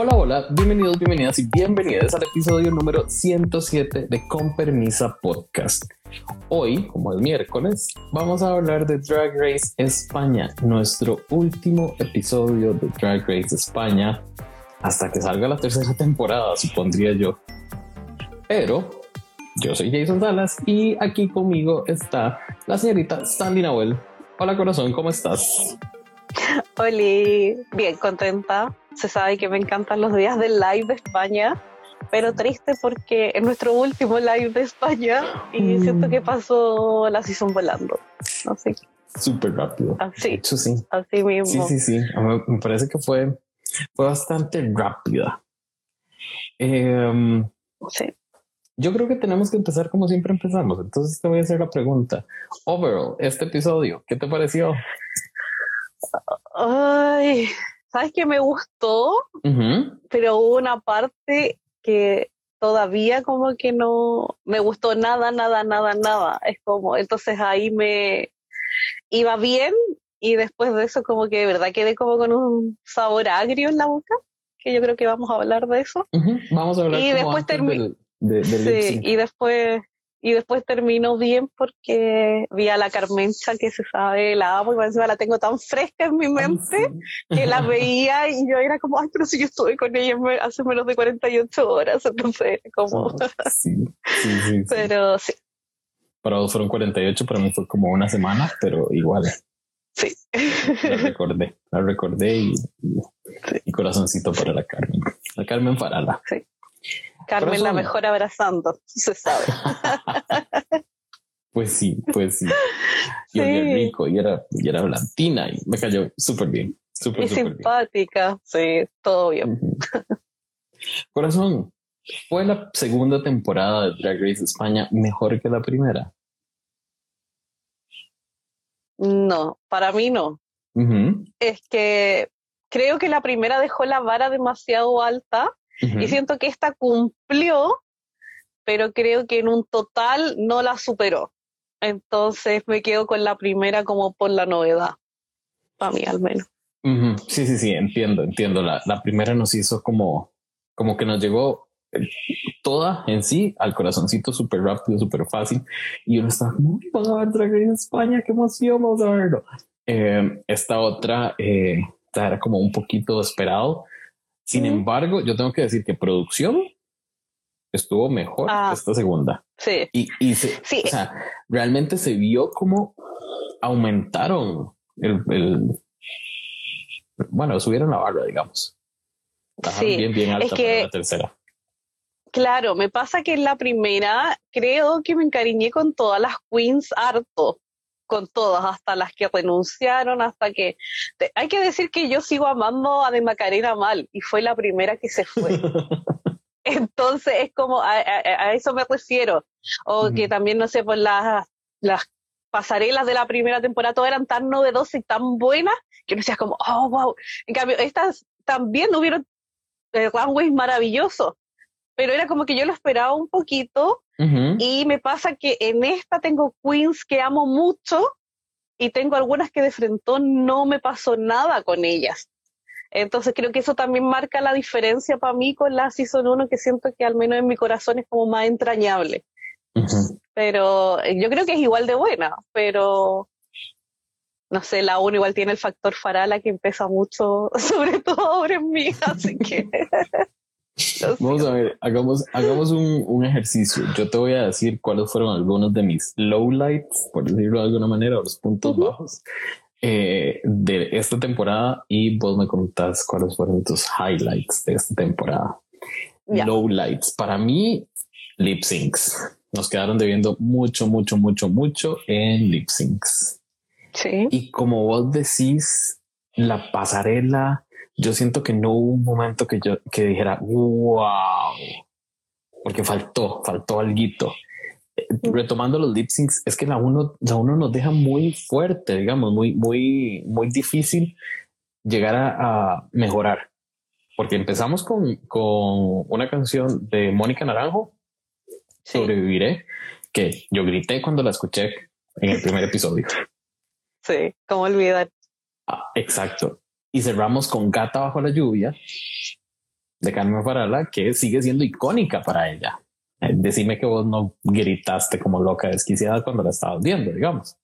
Hola, hola, bienvenidos, bienvenidas y bienvenidas al episodio número 107 de Con Permisa Podcast. Hoy, como es miércoles, vamos a hablar de Drag Race España, nuestro último episodio de Drag Race España, hasta que salga la tercera temporada, supondría yo. Pero yo soy Jason Salas y aquí conmigo está la señorita Sandy Nahuel. Hola corazón, ¿cómo estás? Hola, bien contenta se sabe que me encantan los días del live de España, pero triste porque es nuestro último live de España y mm. siento que pasó la season volando. Sé. Súper rápido. Así. sí. Así mismo. Sí, sí, sí. Me parece que fue, fue bastante rápida. Em, sí. Yo creo que tenemos que empezar como siempre empezamos. Entonces te voy a hacer la pregunta. Overall, este episodio, ¿qué te pareció? Ay, sabes que me gustó, pero hubo una parte que todavía como que no me gustó nada, nada, nada, nada. Es como, entonces ahí me iba bien y después de eso como que de verdad quedé como con un sabor agrio en la boca, que yo creo que vamos a hablar de eso. Vamos a hablar y después sí, y después y después terminó bien porque vi a la Carmencha que se sabe, la amo y encima la tengo tan fresca en mi mente que la veía y yo era como, ay, pero si yo estuve con ella hace menos de 48 horas, entonces como... sí, sí, sí, Pero sí. Para vos fueron 48, para mí fue como una semana, pero igual. Sí. La recordé, la recordé y, y, corazoncito para la Carmen. La Carmen Farala. Sí. Carmen la mejor abrazando, se sabe. pues sí, pues sí. Y sí. rico y era, y era blantina y me cayó súper bien. Súper, y simpática, sí, todo bien. Corazón, ¿fue la segunda temporada de Drag Race España mejor que la primera? No, para mí no. Es que creo que la primera dejó la vara demasiado alta y siento que esta cumplió, pero creo que en un total no la superó. Entonces me quedo con la primera como por la novedad, para mí al menos. Sí, sí, sí, entiendo, entiendo. La, la primera nos hizo como, como que nos llegó eh, toda en sí al corazoncito súper rápido, súper fácil. Y uno estaba como, vamos a ver Drag Race España, qué emoción, vamos a verlo. Eh, esta otra eh, era como un poquito esperado, sin embargo, yo tengo que decir que producción estuvo mejor ah. esta segunda. Sí. Y, y se, sí. O sea, realmente se vio como aumentaron el, el bueno, subieron la barra, digamos. sí. bien, bien alta es que, la tercera. Claro, me pasa que en la primera creo que me encariñé con todas las queens harto con todas, hasta las que renunciaron, hasta que... hay que decir que yo sigo amando a De Macarena mal y fue la primera que se fue. Entonces es como, a, eso me refiero. O que también, no sé, pues las, las pasarelas de la primera temporada todas eran tan novedosas y tan buenas que uno decía como, oh, wow. En cambio, estas también hubieron eh, runways maravillosos, pero era como que yo lo esperaba un poquito y me pasa que en esta tengo queens que amo mucho y tengo algunas que de frente no me pasó nada con ellas. Entonces creo que eso también marca la diferencia para mí con la Season 1 que siento que al menos en mi corazón es como más entrañable. Pero eh, yo creo que es igual de buena, pero no sé, la 1 igual tiene el factor farala que empieza mucho, sobre todo ahora en mí, así que... Vamos a ver, hagamos, hagamos un, un, ejercicio. Yo te voy a decir cuáles fueron algunos de mis lowlights, por decirlo de alguna manera, o los puntos bajos eh, de esta temporada y vos me contás cuáles fueron tus highlights de esta temporada. Lowlights. Para mí, lip syncs. Nos quedaron debiendo mucho, mucho, mucho, mucho en lip syncs. Sí. Y como vos decís, la pasarela yo siento que no hubo un momento que yo que dijera wow, porque faltó, faltó algo. Retomando los lip syncs, es que la uno, la uno nos deja muy fuerte, digamos, muy, muy, muy difícil llegar a, mejorar. Porque empezamos con, con, una canción de Mónica Naranjo, Sobreviviré, que yo grité cuando la escuché en el primer episodio. Sí, cómo olvidar. Ah, exacto y cerramos con Gata bajo la lluvia, de Carmen Farala que sigue siendo icónica para ella. Eh, decime que vos no gritaste como loca desquiciada cuando la estabas viendo, digamos.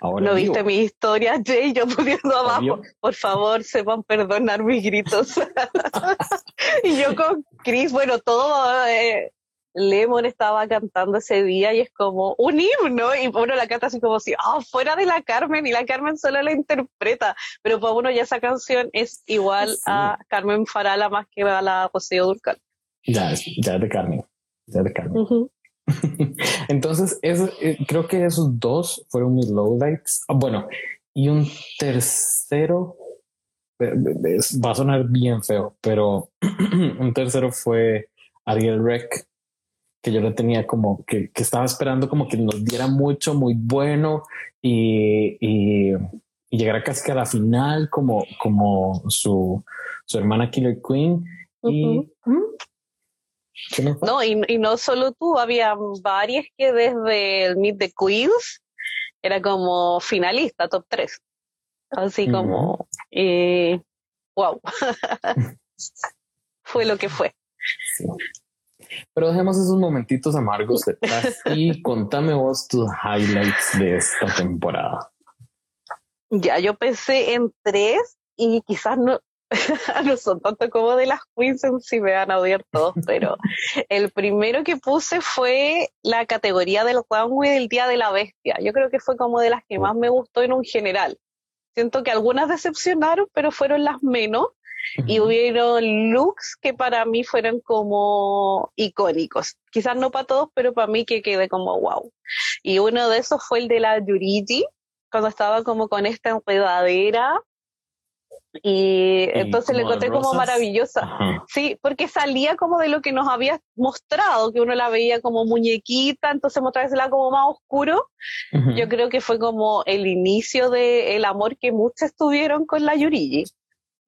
Ahora no viste mi historia, Jay, yo poniendo abajo, por favor, sepan perdonar mis gritos. y yo con Chris, bueno, todo eh, Lemon estaba cantando ese día y es como un himno y uno la canta así como si, ah, fuera de la Carmen y la Carmen solo la interpreta, pero para uno ya esa canción es igual a Carmen Farala más que a la Rocío Durcal. Ya, ya es de Carmen, ya es de Carmen. Entonces, eh, creo que esos dos fueron mis lowlights. Ah, bueno, y un tercero, eh, va a sonar bien feo, pero un tercero fue Ariel Rec, que yo lo tenía como que, estaba esperando como que nos diera mucho, muy bueno y, y, y llegara casi a la final como, como su, su hermana Killer Queen. Y no, y, y, no solo tú, había varias que desde el Meet the Queens era como finalista, top 3. Así como, eh, wow, fue lo que fue. Pero dejemos esos momentitos amargos detrás y contame vos tus highlights de esta temporada. Ya, yo pensé en tres y quizás no, no son tanto como de las queens si me van a odiar todos, pero el primero que puse fue la categoría del runway del Día de la Bestia. Yo creo que fue como de las que más me gustó en un general. Siento que algunas decepcionaron, pero fueron las menos. Y hubieron looks que para mí fueron como icónicos. Quizás no para todos, pero para mí que quedé como wow. Y uno de esos fue el de la Yurigi, cuando estaba como con esta enredadera y, entonces le encontré como maravillosa. Sí, porque salía como de lo que nos había mostrado, que uno la veía como muñequita, entonces mostrársela como más oscuro. Yo creo que fue como el inicio del amor que muchos tuvieron con la Yurigi.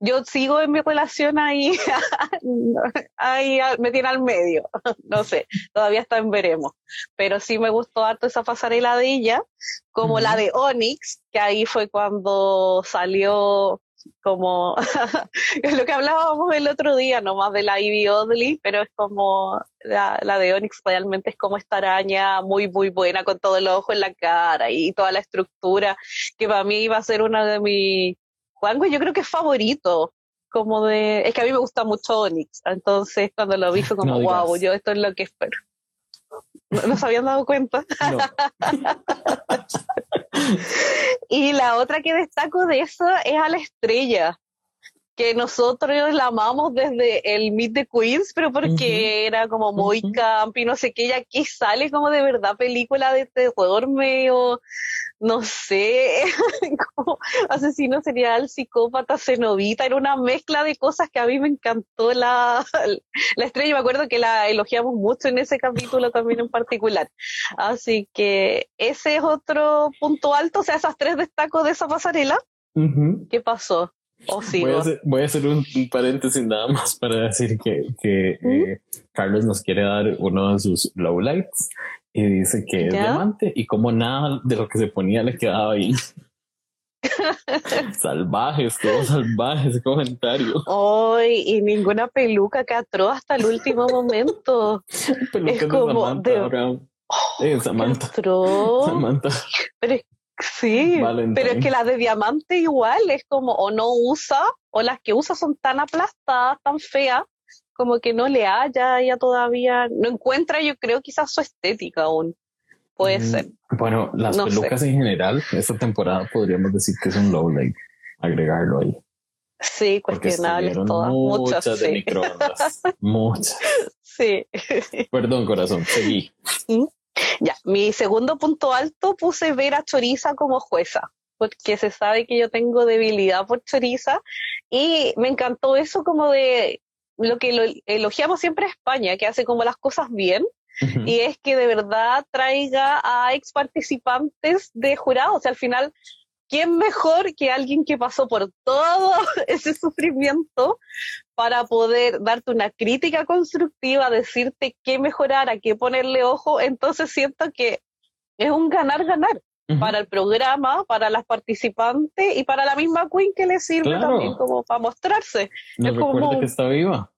Yo sigo en mi relación ahí, ahí me tiene al medio, no sé, todavía está en veremos, pero sí me gustó harto esa pasarela de ella, como la de Onyx, que ahí fue cuando salió como lo que hablábamos el otro día, no más de la Ivy Oddly, pero es como la, de Onyx realmente es como esta araña muy, muy buena con todo el ojo en la cara y toda la estructura, que para mí iba a ser una de mis Juanjo, yo creo que es favorito. Como de, es que a mí me gusta mucho Onyx, entonces cuando lo vi fue como, wow, yo esto es lo que espero. ¿No, se habían dado cuenta? y la otra que destaco de eso es a la estrella, que nosotros la amamos desde el Meet the Queens, pero porque era como muy camp y no sé qué, y aquí sale como de verdad película de terror medio, no sé, como asesino serial, psicópata, cenovita, era una mezcla de cosas que a mí me encantó la, la estrella, me acuerdo que la elogiamos mucho en ese capítulo también en particular. Así que ese es otro punto alto, o sea, esas tres destacos de esa pasarela. ¿Qué pasó? Voy, a hacer, un, paréntesis nada más para decir que, que eh, Carlos nos quiere dar uno de sus lowlights y dice que es diamante y como nada de lo que se ponía le quedaba bien. salvajes, todo salvaje ese comentario. Hoy y ninguna peluca que atroz hasta el último momento. es como de, Samantha. Samantha. Pero Sí, pero es que las de diamante igual es como o no usa o las que usa son tan aplastadas, tan feas, como que no le haya ya todavía, no encuentra yo creo quizás su estética aún. Puede mm, ser. Bueno, las pelucas en general, esta temporada podríamos decir que es un low light, agregarlo ahí. Sí, cuestionables todas. Muchas, muchas de microondas. muchas. Sí. Perdón, corazón, seguí. ¿Mm? Ya, mi segundo punto alto puse ver a Choriza como jueza, porque se sabe que yo tengo debilidad por Choriza y me encantó eso como de lo que elogiamos siempre a España, que hace como las cosas bien. Y es que de verdad traiga a ex participantes de jurado. O sea, al final ¿quién mejor que alguien que pasó por todo ese sufrimiento para poder darte una crítica constructiva, decirte qué mejorar, a qué ponerle ojo? Entonces siento que es un ganar-ganar para el programa, para las participantes y para la misma Queen que le sirve también como para mostrarse. es como... que está viva.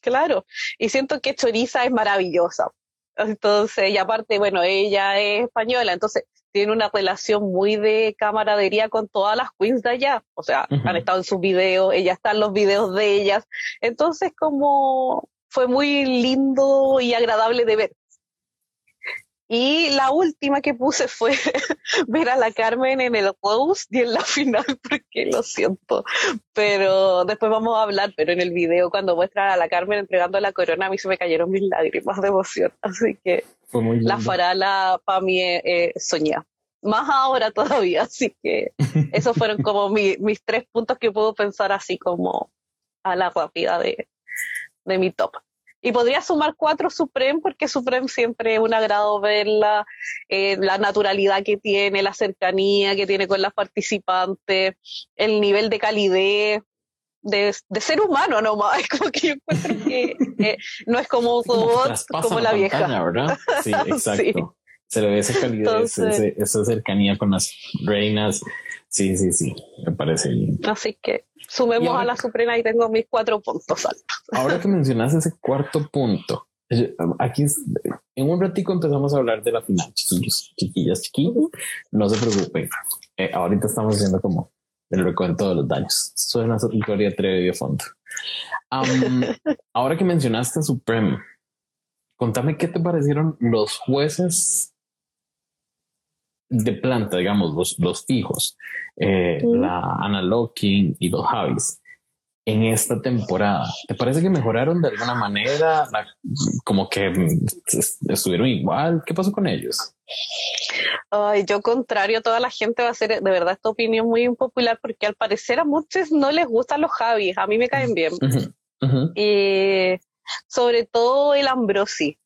claro. Y siento que Choriza es maravillosa. Entonces, y aparte, bueno, ella es española, entonces tiene una relación muy de camaradería con todas las queens de allá. O sea, han estado en sus videos, ella está en los videos de ellas. Entonces, como fue muy lindo y agradable de ver. Y la última que puse fue ver a la Carmen en el Rose y en la final, porque lo siento. Pero después vamos a hablar, pero en el video cuando muestra a la Carmen entregando la corona, a mí se me cayeron mis lágrimas de emoción. Así que la farala para mí eh, soñé. Más ahora todavía, así que esos fueron como mis tres puntos que puedo pensar así como a la rápida de, de mi top. Y podría sumar cuatro Supreme, porque Supreme siempre es un agrado verla, eh, la naturalidad que tiene, la cercanía que tiene con las participantes, el nivel de calidez, de, ser humano nomás. Es como que yo encuentro que eh, no es como un robot, como la, vieja. ¿verdad? Sí, exacto. Se le ve esa calidez, esa cercanía con las reinas. Sí, sí, sí, me parece bien. Así que sumemos a la Suprema y tengo mis cuatro puntos altos. Ahora que mencionas ese cuarto punto, aquí en un ratico empezamos a hablar de la final, chiquillos, chiquillas, chiquillos, no se preocupen. Eh, ahorita estamos haciendo como el recuento de los daños. Suena historia Trevi de fondo. ahora que mencionaste a Supreme, contame qué te parecieron los jueces de planta, digamos, los, los fijos, eh, la Ana Locking y los Javis en esta temporada. ¿Te parece que mejoraron de alguna manera? como que estuvieron igual. ¿Qué pasó con ellos? Ay, yo contrario a toda la gente va a ser de verdad esta opinión muy impopular porque al parecer a muchos no les gustan los Javis, a mí me caen bien. Y sobre todo el Ambrosi,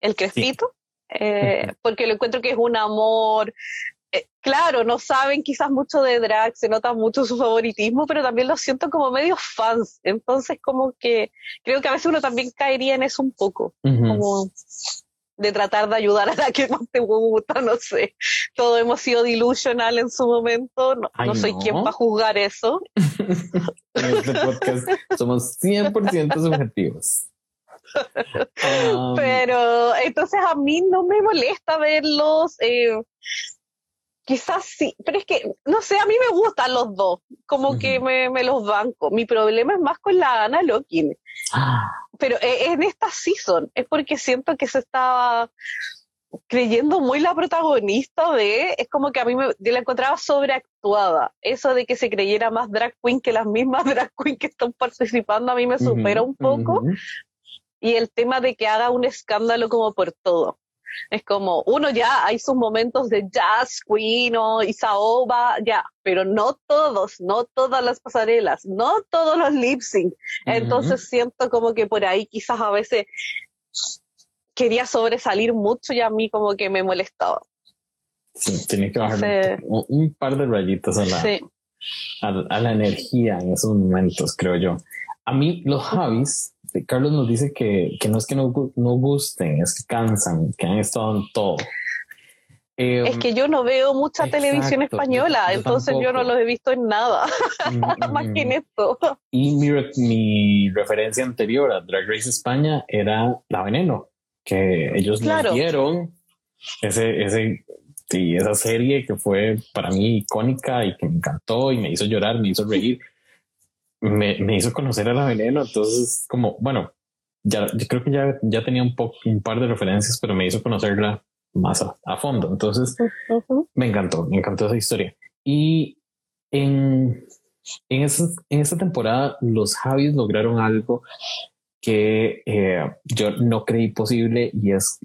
el Crespito, eh, porque lo encuentro que es un amor, eh, claro, no saben quizás mucho de drag, se nota mucho su favoritismo, pero también lo siento como medio fans. Entonces, como que creo que a veces uno también caería en eso un poco, como de tratar de ayudar a la que más te gusta, no sé. Todo hemos sido delusional en su momento, no, soy quien va a juzgar eso. en este podcast somos 100% subjetivos. Um, pero entonces a mí no me molesta verlos. Eh, Quizás sí, pero es que, no sé, a mí me gustan los dos, como que me, me, los banco. Mi problema es más con la Ana Lokin. Ah. Pero e, en esta season es porque siento que se estaba creyendo muy la protagonista de, es como que a mí me, yo la encontraba sobreactuada. Eso de que se creyera más drag queen que las mismas drag queen que están participando a mí me supera un poco. Y el tema de que haga un escándalo como por todo. Es como, uno ya hay sus momentos de jazz, queen o Isaoba, ya, pero no todos, no todas las pasarelas, no todos los lip sync. Entonces siento como que por ahí quizás a veces quería sobresalir mucho y a mí como que me molestaba. Sí, tenía que bajar un, par de rayitas a la, a, la energía en esos momentos, creo yo. A mí los Javis este, Carlos nos dice que, que no es que no, no, gusten, es que cansan, que han estado en todo. es em, que yo no veo mucha televisión española, entonces yo no los he visto en nada, mm, más que en esto. Y mi, mi, referencia anterior a Drag Race España era La Veneno, que ellos claro. dieron ese, ese, sí, esa serie que fue para mí icónica y que me encantó y me hizo llorar, me hizo reír me, me, hizo conocer a la veneno. Entonces, como, bueno, ya, yo creo que ya, ya tenía un, poco, un par de referencias, pero me hizo conocerla más a, fondo. Entonces, me encantó, me encantó esa historia. Y en, en, esa, en esta temporada, los Javis lograron algo que eh, yo no creí posible y es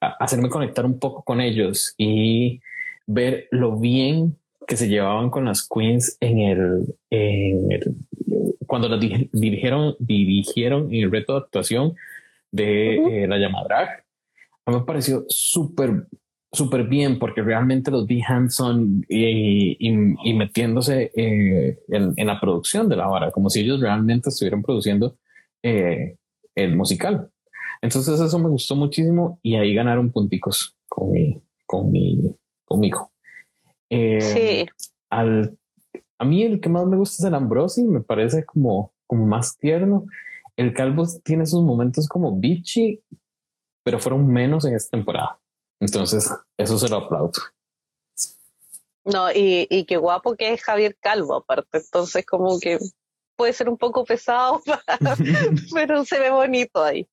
hacerme conectar un poco con ellos y ver lo bien que se llevaban con las queens en el, en el cuando las dirigieron, dirigieron en el reto de actuación de eh, la llamada A mí me pareció súper, súper bien porque realmente los vi hands-on y, y, metiéndose eh, en, la producción de la vara, como si ellos realmente estuvieran produciendo eh, el musical. Entonces eso me gustó muchísimo y ahí ganaron punticos con mi, con mi, conmigo. Sí. Al a mí el que más me gusta es el Ambrosi, me parece como, como más tierno. el calvo tiene sus momentos como bitchy, pero fueron menos en esta temporada. Entonces, eso se lo aplaudo. No, y, y qué guapo que es Javier Calvo, aparte. Entonces, como que puede ser un poco pesado, pero se ve bonito ahí.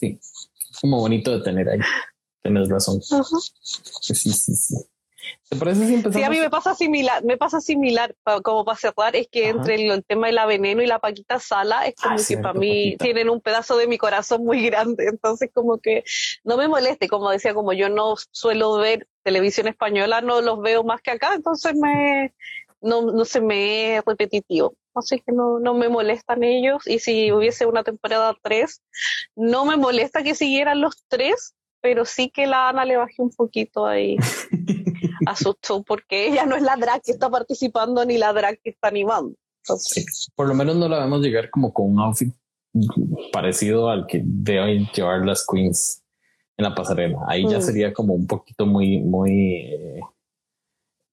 Sí, como bonito de tener ahí. Tienes razón. Sí, sí, sí. ¿Te parece si empezamos? Sí, a mí me pasa similar, me pasa similar, como para cerrar, es que entre el, tema de la veneno y la Paquita Sala, es como ah, que para mí tienen un pedazo de mi corazón muy grande, entonces como que no me moleste, como decía, como yo no suelo ver televisión española, no los veo más que acá, entonces me, no, no se me es repetitivo. Así que no, no me molestan ellos. Y si hubiese una temporada 3, no me molesta que siguieran los tres, pero sí que la Ana le bajé un poquito ahí asustó porque ella no es la drag que está participando ni la drag que está animando. por lo menos no la vemos llegar como con un outfit parecido al que deben llevar las queens en la pasarela. Ahí ya mm. sería como un poquito muy, muy eh,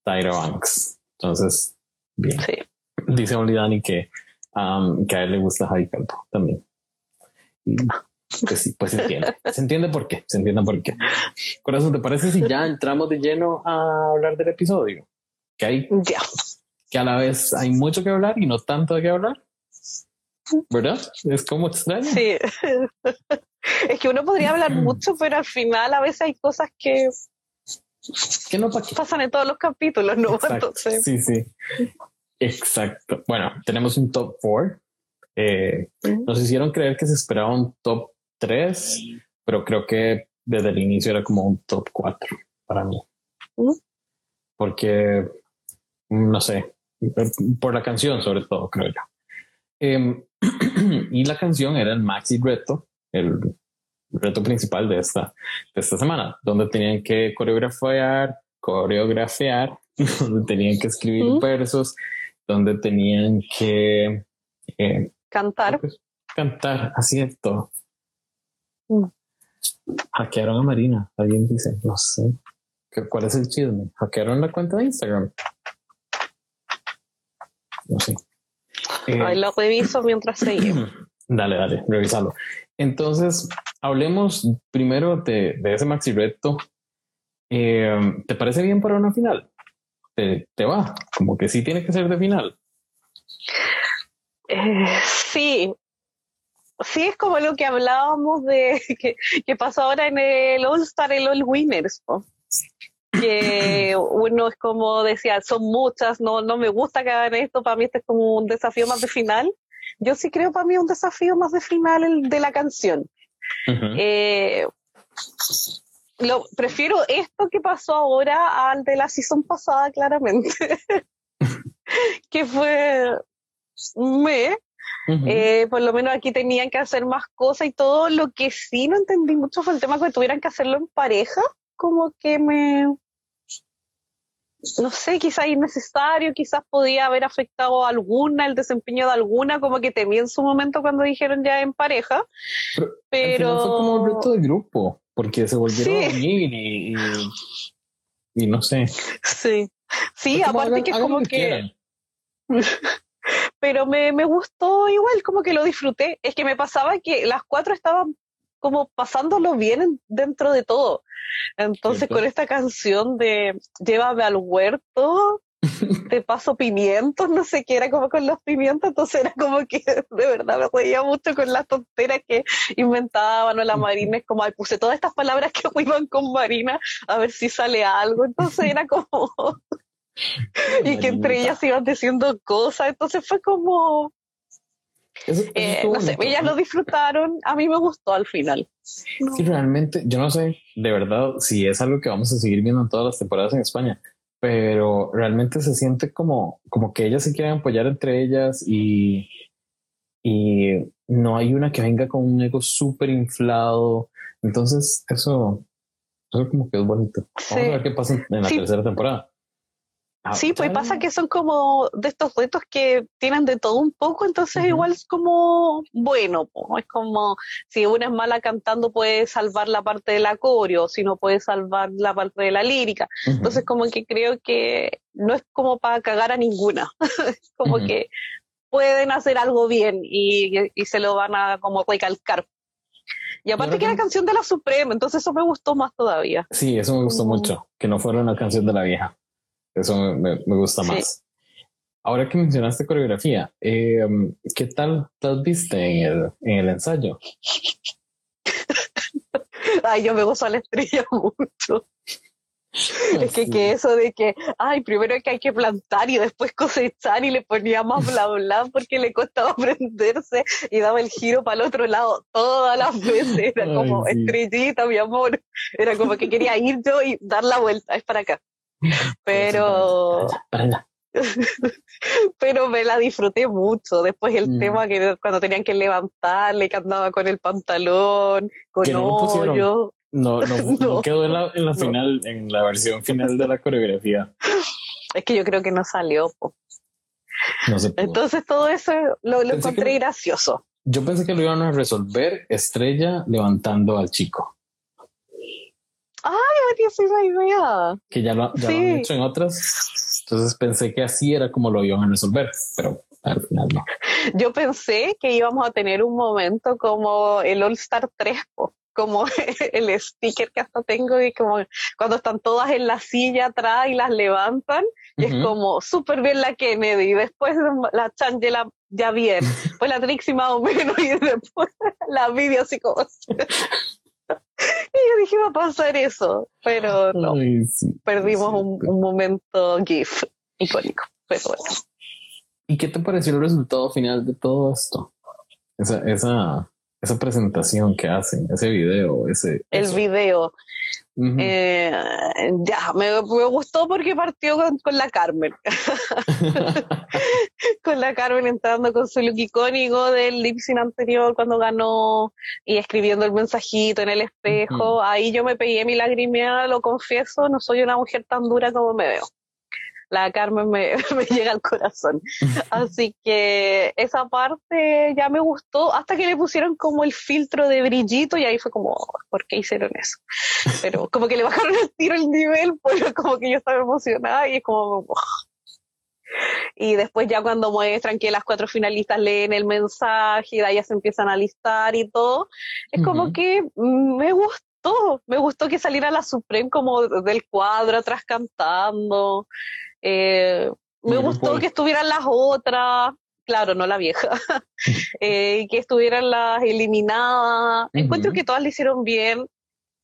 Tyra Banks. Entonces, bien. Dice Olidani que, um, que a él le gusta Javi Calvo también. Sí, pues se entiende. Se entiende por qué. Se entiende por qué. Corazón, ¿te parece si ya entramos de lleno a hablar del episodio? Que hay. Que a la vez hay mucho que hablar y no tanto de qué hablar. ¿Verdad? Es como extraño. Sí. es que uno podría hablar mucho, pero al final a veces hay cosas que. Que no pasan en todos los capítulos, ¿no? Entonces... Sí, sí. Exacto. Bueno, tenemos un top 4. Eh, nos hicieron creer que se esperaba un top 3, pero creo que desde el inicio era como un top 4 para mí. Porque, no sé, por la canción sobre todo, creo yo. Em, y la canción era el maxi reto, el reto principal de esta, de esta semana, donde tenían que coreografiar, coreografiar, donde tenían que escribir versos, donde tenían que eh, cantar. Pues, cantar, así es todo. Mm. Hackearon a Marina, alguien dice, no sé. ¿Cuál es el chisme? ¿Hackearon la cuenta de Instagram? No sé. Ahí lo reviso mientras seguimos. Dale, dale, revisalo. Entonces, hablemos primero de, ese maxi reto. Eh, ¿Te parece bien para una final? ¿Te, ¿Te, va? Como que sí tiene que ser de final. Eh, sí, sí es como lo que hablábamos de que, pasó ahora en el All Star, el All Winners, que uno es como decía, son muchas, no, no me gusta que hagan esto, para mí este es como un desafío más de final. Yo sí creo para mí un desafío más de final el de la canción. Eh, lo, prefiero esto que pasó ahora al de la season pasada, claramente. que fue me, eh, por lo menos aquí tenían que hacer más cosas y todo. Lo que sí no entendí mucho fue el tema que tuvieran que hacerlo en pareja, como que me, no sé, quizás innecesario, quizás podía haber afectado a alguna, el desempeño de alguna, como que temí en su momento cuando dijeron ya en pareja. Pero, fue como un reto de grupo, porque se volvieron a unir y, y, no sé. Sí, sí, aparte que es como que pero me, me gustó igual, como que lo disfruté. Es que me pasaba que las cuatro estaban como pasándolo bien dentro de todo. Entonces con esta canción de Llévame al huerto, te paso pimientos, no sé qué era como con los pimientos, entonces era como que de verdad me reía mucho con las tonteras que inventaban o la Marina, es como, ay, puse todas estas palabras que iban con Marina a ver si sale algo, entonces era como y que entre ellas iban diciendo cosas, entonces fue como... Eh, no sé, ellas lo disfrutaron, a mí me gustó al final. Sí, realmente, yo no sé de verdad si es algo que vamos a seguir viendo en todas las temporadas en España, pero realmente se siente como, como que ellas se quieren apoyar entre ellas y, y no hay una que venga con un ego súper inflado. Entonces, eso, eso como que es bonito. Vamos a ver qué pasa en la tercera temporada. Ah, sí, pues pasa que son como de estos retos que tienen de todo un poco, entonces igual es como bueno, es como si una es mala cantando puede salvar la parte del acorio, si no puede salvar la parte de la lírica. Entonces como que creo que no es como para cagar a ninguna, es como que pueden hacer algo bien y, y se lo van a como recalcar. Y aparte que era canción de la Suprema, entonces eso me gustó más todavía. Sí, eso me gustó mucho, que no fuera una canción de la vieja. Eso me, me, gusta más. Ahora que mencionaste coreografía, eh, ¿qué tal te viste en el, en el ensayo? Ay, yo me gozo a la estrella mucho. Es que, que, eso de que, ay, primero que hay que plantar y después cosechar y le ponía más bla bla porque le costaba aprenderse y daba el giro para el otro lado todas las veces. Era como estrellita, mi amor. Era como que quería ir yo y dar la vuelta, es para acá. Pero. pero me la disfruté mucho. Después el mm. tema que cuando tenían que levantarle, que andaba con el pantalón, con hoyo. No, no, no, quedó en la, en la final, en la versión final de la coreografía. Es que yo creo que no salió. No sé. Entonces todo eso lo, lo encontré gracioso. Yo pensé que lo iban a resolver Estrella levantando al chico. Ay, sí, esa idea. Que ya, lo, ya lo han hecho en otras. Entonces pensé que así era como lo iban a resolver, pero al final no. Yo pensé que íbamos a tener un momento como el All Star 3, como el sticker que hasta tengo y como cuando están todas en la silla atrás y las levantan y es como súper bien la Kennedy, después la Changela ya bien, pues la Trixie más o menos y después la video así como... y yo dije va a pasar eso, pero no, perdimos un, un, momento GIF icónico, pero bueno. ¿Y qué te pareció el resultado final de todo esto? Esa, esa, esa presentación que hacen, ese video, ese... El video. Eh, ya, me, gustó porque partió con, la Carmen. con la Carmen entrando con su look icónico del lip anterior cuando ganó y escribiendo el mensajito en el espejo. Ahí yo me pegué mi lagrimea, lo confieso, no soy una mujer tan dura como me veo la Carmen me, me, llega al corazón. Así que esa parte ya me gustó, hasta que le pusieron como el filtro de brillito y ahí fue como, ¿por qué hicieron eso? Pero como que le bajaron el tiro el nivel, pues como que yo estaba emocionada y es como... Y después ya cuando muestran que las cuatro finalistas leen el mensaje y de ahí ya se empiezan a listar y todo, es como que me gustó, me gustó que saliera la Supreme como del cuadro atrás cantando. Eh, me gustó que estuvieran las otras, claro, no la vieja, eh, que estuvieran las eliminadas. Encuentro que todas le hicieron bien,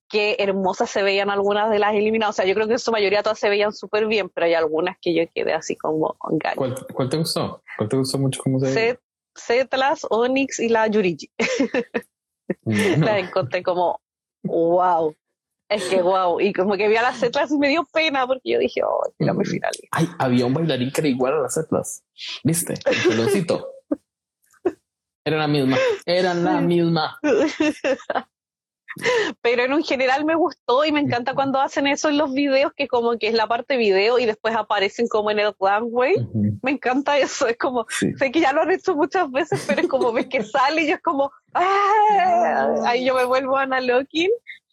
que hermosas se veían algunas de las eliminadas. O sea, yo creo que en su mayoría todas se veían súper bien, pero hay algunas que yo quedé así como ¿Cuál, ¿Cuál, te gustó? ¿Cuál te gustó mucho cómo se veía? Zetlas, Onyx y la Yurigi. la encontré como, wow, es que wow, y como que vi a las Atlas y me dio pena porque yo dije, oh, era muy final. Ay, había un bailarín que era igual a las Atlas. ¿Viste? El peloncito. Era la misma, eran la misma. Pero en un general me gustó y me encanta cuando hacen eso en los videos, que como que es la parte video y después aparecen como en el runway. Me encanta eso, es como, sé que ya lo han hecho muchas veces, pero es como ves que sale y yo es como, ¡ah! ahí yo me vuelvo a Ana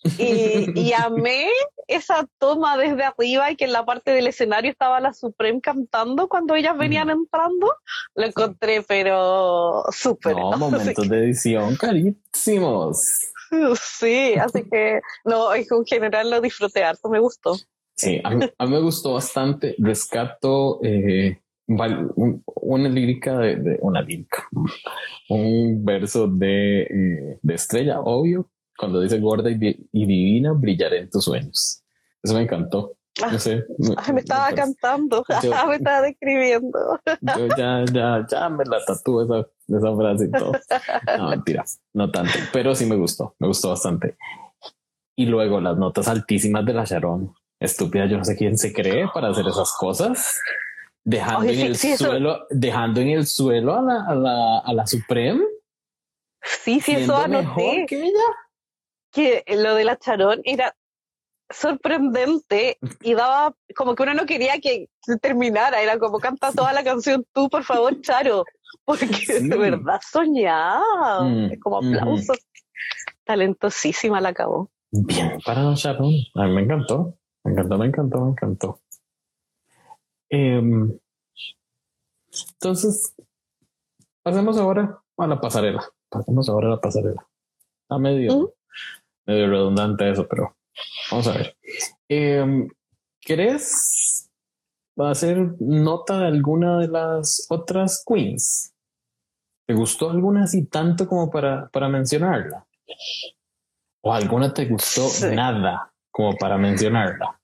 y, y, amé esa toma desde arriba y que en la parte del escenario estaba la Supreme cantando cuando ellas venían entrando. Lo encontré, pero súper. No, momentos de edición carísimos. Sí, así que no, en general lo disfruté harto, me gustó. Sí, a mí, me gustó bastante. Rescato eh, una lírica de, una lírica, un verso de, eh, de Estrella, obvio, cuando dice gorda y, divina, brillaré en tus sueños. Eso me encantó. No sé. me, estaba cantando, me estaba describiendo. Yo ya, ya, ya me la tatúo esa, esa frase y todo. No, mentira, no tanto, pero sí me gustó, me gustó bastante. Y luego las notas altísimas de la Sharon. Estúpida, yo no sé quién se cree para hacer esas cosas. Dejando en el suelo, dejando en el suelo a la, a la, a la Supreme. Sí, sí, eso anoté. Que ella que lo de la Charón era sorprendente y daba como que uno no quería que terminara, era como canta toda la canción tú, por favor, Charo, porque de verdad soñaba, mm, como aplausos. Talentosísima la acabó. Bien para Sharon, a mí me encantó, me encantó, me encantó, me encantó. Em, entonces, pasemos ahora a la pasarela. Pasemos ahora a la pasarela. Está medio, medio redundante eso, pero vamos a ver. Eh, ¿Querés hacer nota de alguna de las otras queens? ¿Te gustó alguna así tanto como para, para mencionarla? ¿O alguna te gustó nada como para mencionarla?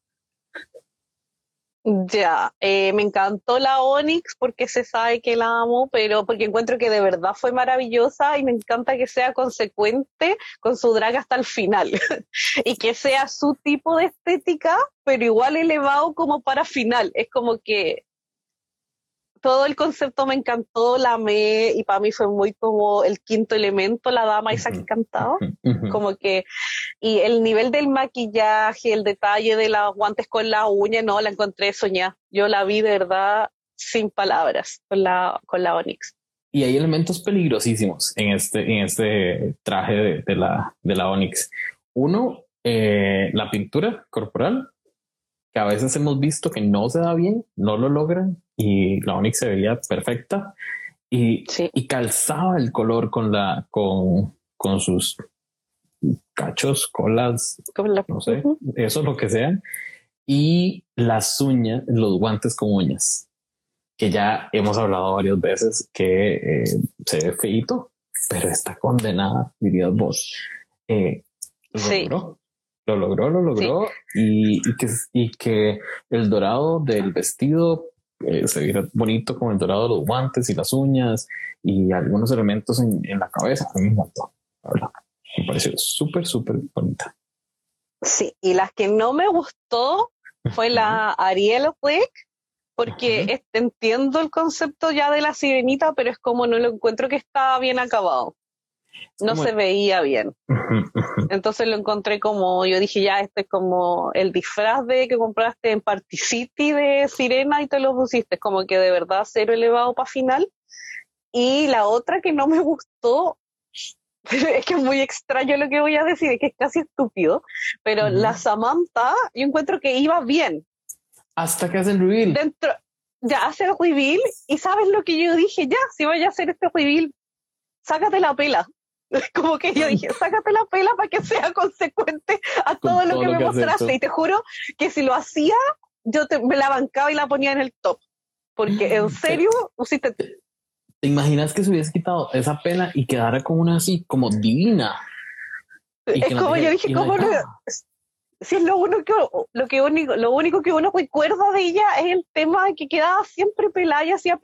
Ya, eh, me encantó la Onyx porque se sabe que la amo, pero porque encuentro que de verdad fue maravillosa y me encanta que sea consecuente con su drag hasta el final y que sea su tipo de estética, pero igual elevado como para final. Es como que todo el concepto me encantó, la amé y para mí fue muy como el quinto elemento, la dama esa que cantaba, como que, y el nivel del maquillaje, el detalle de los guantes con la uña, no, la encontré soñada. Yo la vi de verdad sin palabras con la, con la Onyx. Y hay elementos peligrosísimos en este, en este traje de, la, de la Onyx. Uno, eh, la pintura corporal, que a veces hemos visto que no se da bien, no lo logran y la Onyx se veía perfecta y, y calzaba el color con la con, con sus cachos, colas, no sé, eso lo que sea. Y las uñas, los guantes con uñas, que ya hemos hablado varias veces que eh, se ve feito, pero está condenada, dirías vos. Eh, sí lo logró, lo logró y, que, y que el dorado del vestido eh, se viera bonito con el dorado de los guantes y las uñas y algunos elementos en, la cabeza. A mí me encantó, Me pareció súper, súper bonita. Sí, y las que no me gustó fue la Ariel Wick, porque entiendo el concepto ya de la sirenita, pero es como no lo encuentro que está bien acabado no se veía bien. Entonces lo encontré como, yo dije, ya, este es como el disfraz de que compraste en Party City de Sirena y te lo pusiste, como que de verdad cero elevado para final. Y la otra que no me gustó, es que es muy extraño lo que voy a decir, es que es casi estúpido, pero la Samantha, yo encuentro que iba bien. Hasta que hace el reveal. Dentro, ya hace el reveal y sabes lo que yo dije, ya, si voy a hacer este reveal, sácate la pela. Como que yo dije, sácate la pela para que sea consecuente a todo, lo que me mostraste. Y te juro que si lo hacía, yo me la bancaba y la ponía en el top. Porque en serio, usiste. ¿Te imaginas que se hubiese quitado esa pela y quedara como una así, como divina? es como yo dije, ¿cómo no? Si es lo único, lo que único, lo único que uno recuerda de ella es el tema de que quedaba siempre pelada y hacía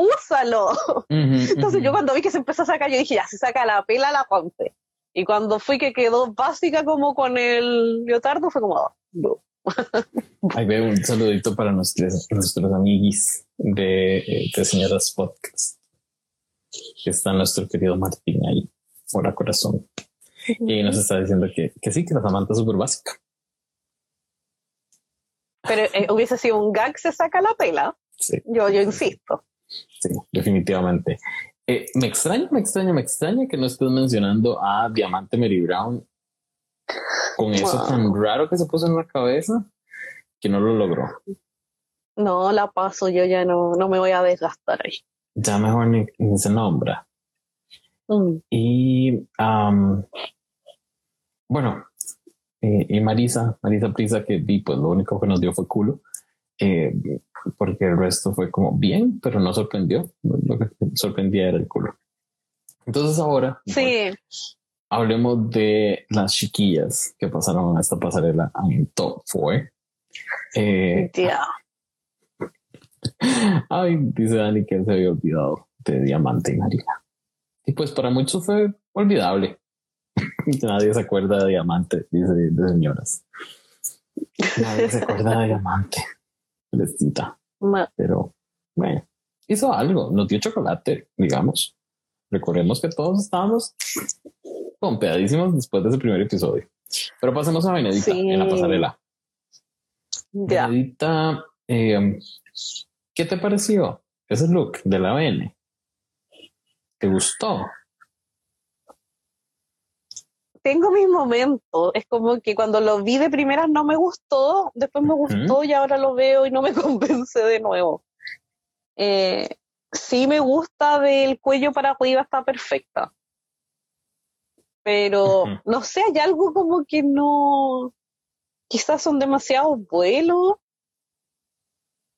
úsalo. Entonces yo cuando vi que se empezó a sacar, yo dije, ya, se saca la pela, la ponte. Y cuando fui que quedó básica como con el leotardo, fue como, no. Ahí veo un saludito para nuestros, nuestros amiguis de, de Señoras Podcast. Que está nuestro querido Martín ahí, por corazón. Y nos está diciendo que, que sí, que la Samantha es súper básica. Pero eh, hubiese sido un gag, se saca la pela. Sí. Yo, yo insisto. Sí, definitivamente. Eh, me extraña, me extraña, me extraña que no estés mencionando a Diamante Mary Brown con eso tan raro que se puso en la cabeza que no lo logró. No, la paso, yo ya no, no me voy a desgastar ahí. Ya mejor ni, se nombra. Mm. Y bueno, eh, y Marisa, Marisa Prisa, que vi, pues lo único que nos dio fue culo. Eh, porque el resto fue como bien, pero no sorprendió. Lo que sorprendía era el color. Entonces ahora sí. hablemos de las chiquillas que pasaron a esta pasarela en top fue. Eh, Ay, dice Dani que se había olvidado de Diamante y Marina. Y pues para muchos fue olvidable. Nadie se acuerda de Diamante, dice de señoras. Nadie se acuerda de Diamante Pero bueno, hizo algo, nos dio chocolate, digamos. Recordemos que todos estábamos pompeadísimos después de ese primer episodio. Pero pasemos a Benedita en la pasarela. Benedita, em, ¿qué te pareció ese look de la BN? ¿Te gustó? Tengo mis momentos. Es como que cuando lo vi de primeras no me gustó, después me gustó y ahora lo veo y no me convence de nuevo. Eh, sí me gusta del cuello para arriba, está perfecta. Pero no sé, hay algo como que no, quizás son demasiados vuelos.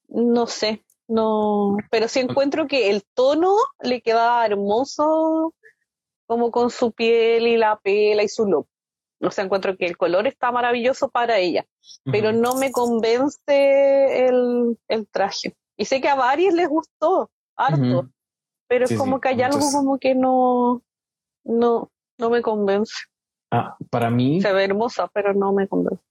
No sé, no, pero sí encuentro que el tono le queda hermoso, como con su piel y la pela y su look. No sé, encuentro que el color está maravilloso para ella, pero no me convence el, el traje. Y sé que a varios les gustó, harto, pero es como que hay algo como que no, no, no me convence. Ah, para mí. Se ve hermosa, pero no me convence.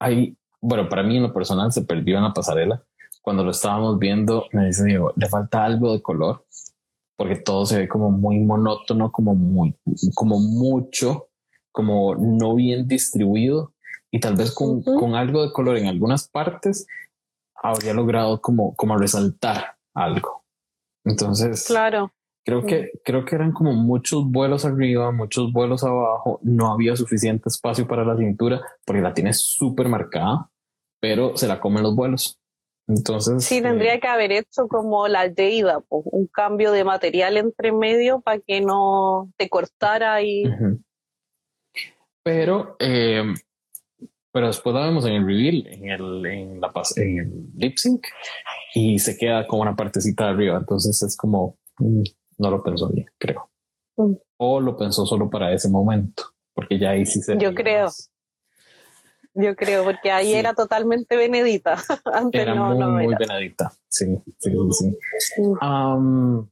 Hay, bueno, para mí en lo personal se perdió en la pasarela. Cuando lo estábamos viendo, me dice Diego, le falta algo de color, porque todo se ve como muy monótono, como muy, como mucho, como no bien distribuido y tal vez con, con algo de color en algunas partes habría logrado como, como resaltar algo. Entonces, claro. Creo que, creo que eran como muchos vuelos arriba, muchos vuelos abajo. No había suficiente espacio para la cintura porque la tiene súper marcada, pero se la comen los vuelos. Entonces. Sí, tendría eh, que haber hecho como la Jada, un cambio de material entre medio para que no te cortara y. Pero, eh, pero después la vemos en el reveal, en el, en la, en el lip sync, y se queda como una partecita de arriba. Entonces es como. Mm, no lo pensó bien, creo. Mm. O lo pensó solo para ese momento, porque ya ahí sí se... Yo creo. Yo creo, porque ahí era totalmente Benedita. Antes era no, muy, no muy Benedita. Sí, sí, sí. Um,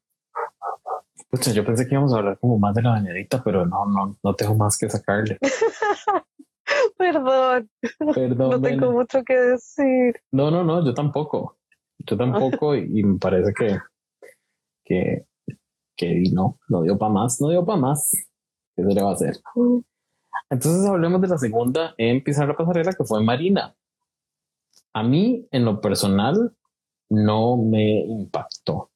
yo pensé que íbamos a hablar como más de la Benedita, pero no, no, no tengo más que sacarle. Perdón. Perdón. No tengo mucho que decir. No, no, no, yo tampoco. Yo tampoco, y, y me parece que, que que no, no dio para más, no dio para más. ¿Qué se le va a hacer? Entonces hablemos de la segunda en pisar la pasarela que fue Marina. A mí, en lo personal, no me impactó.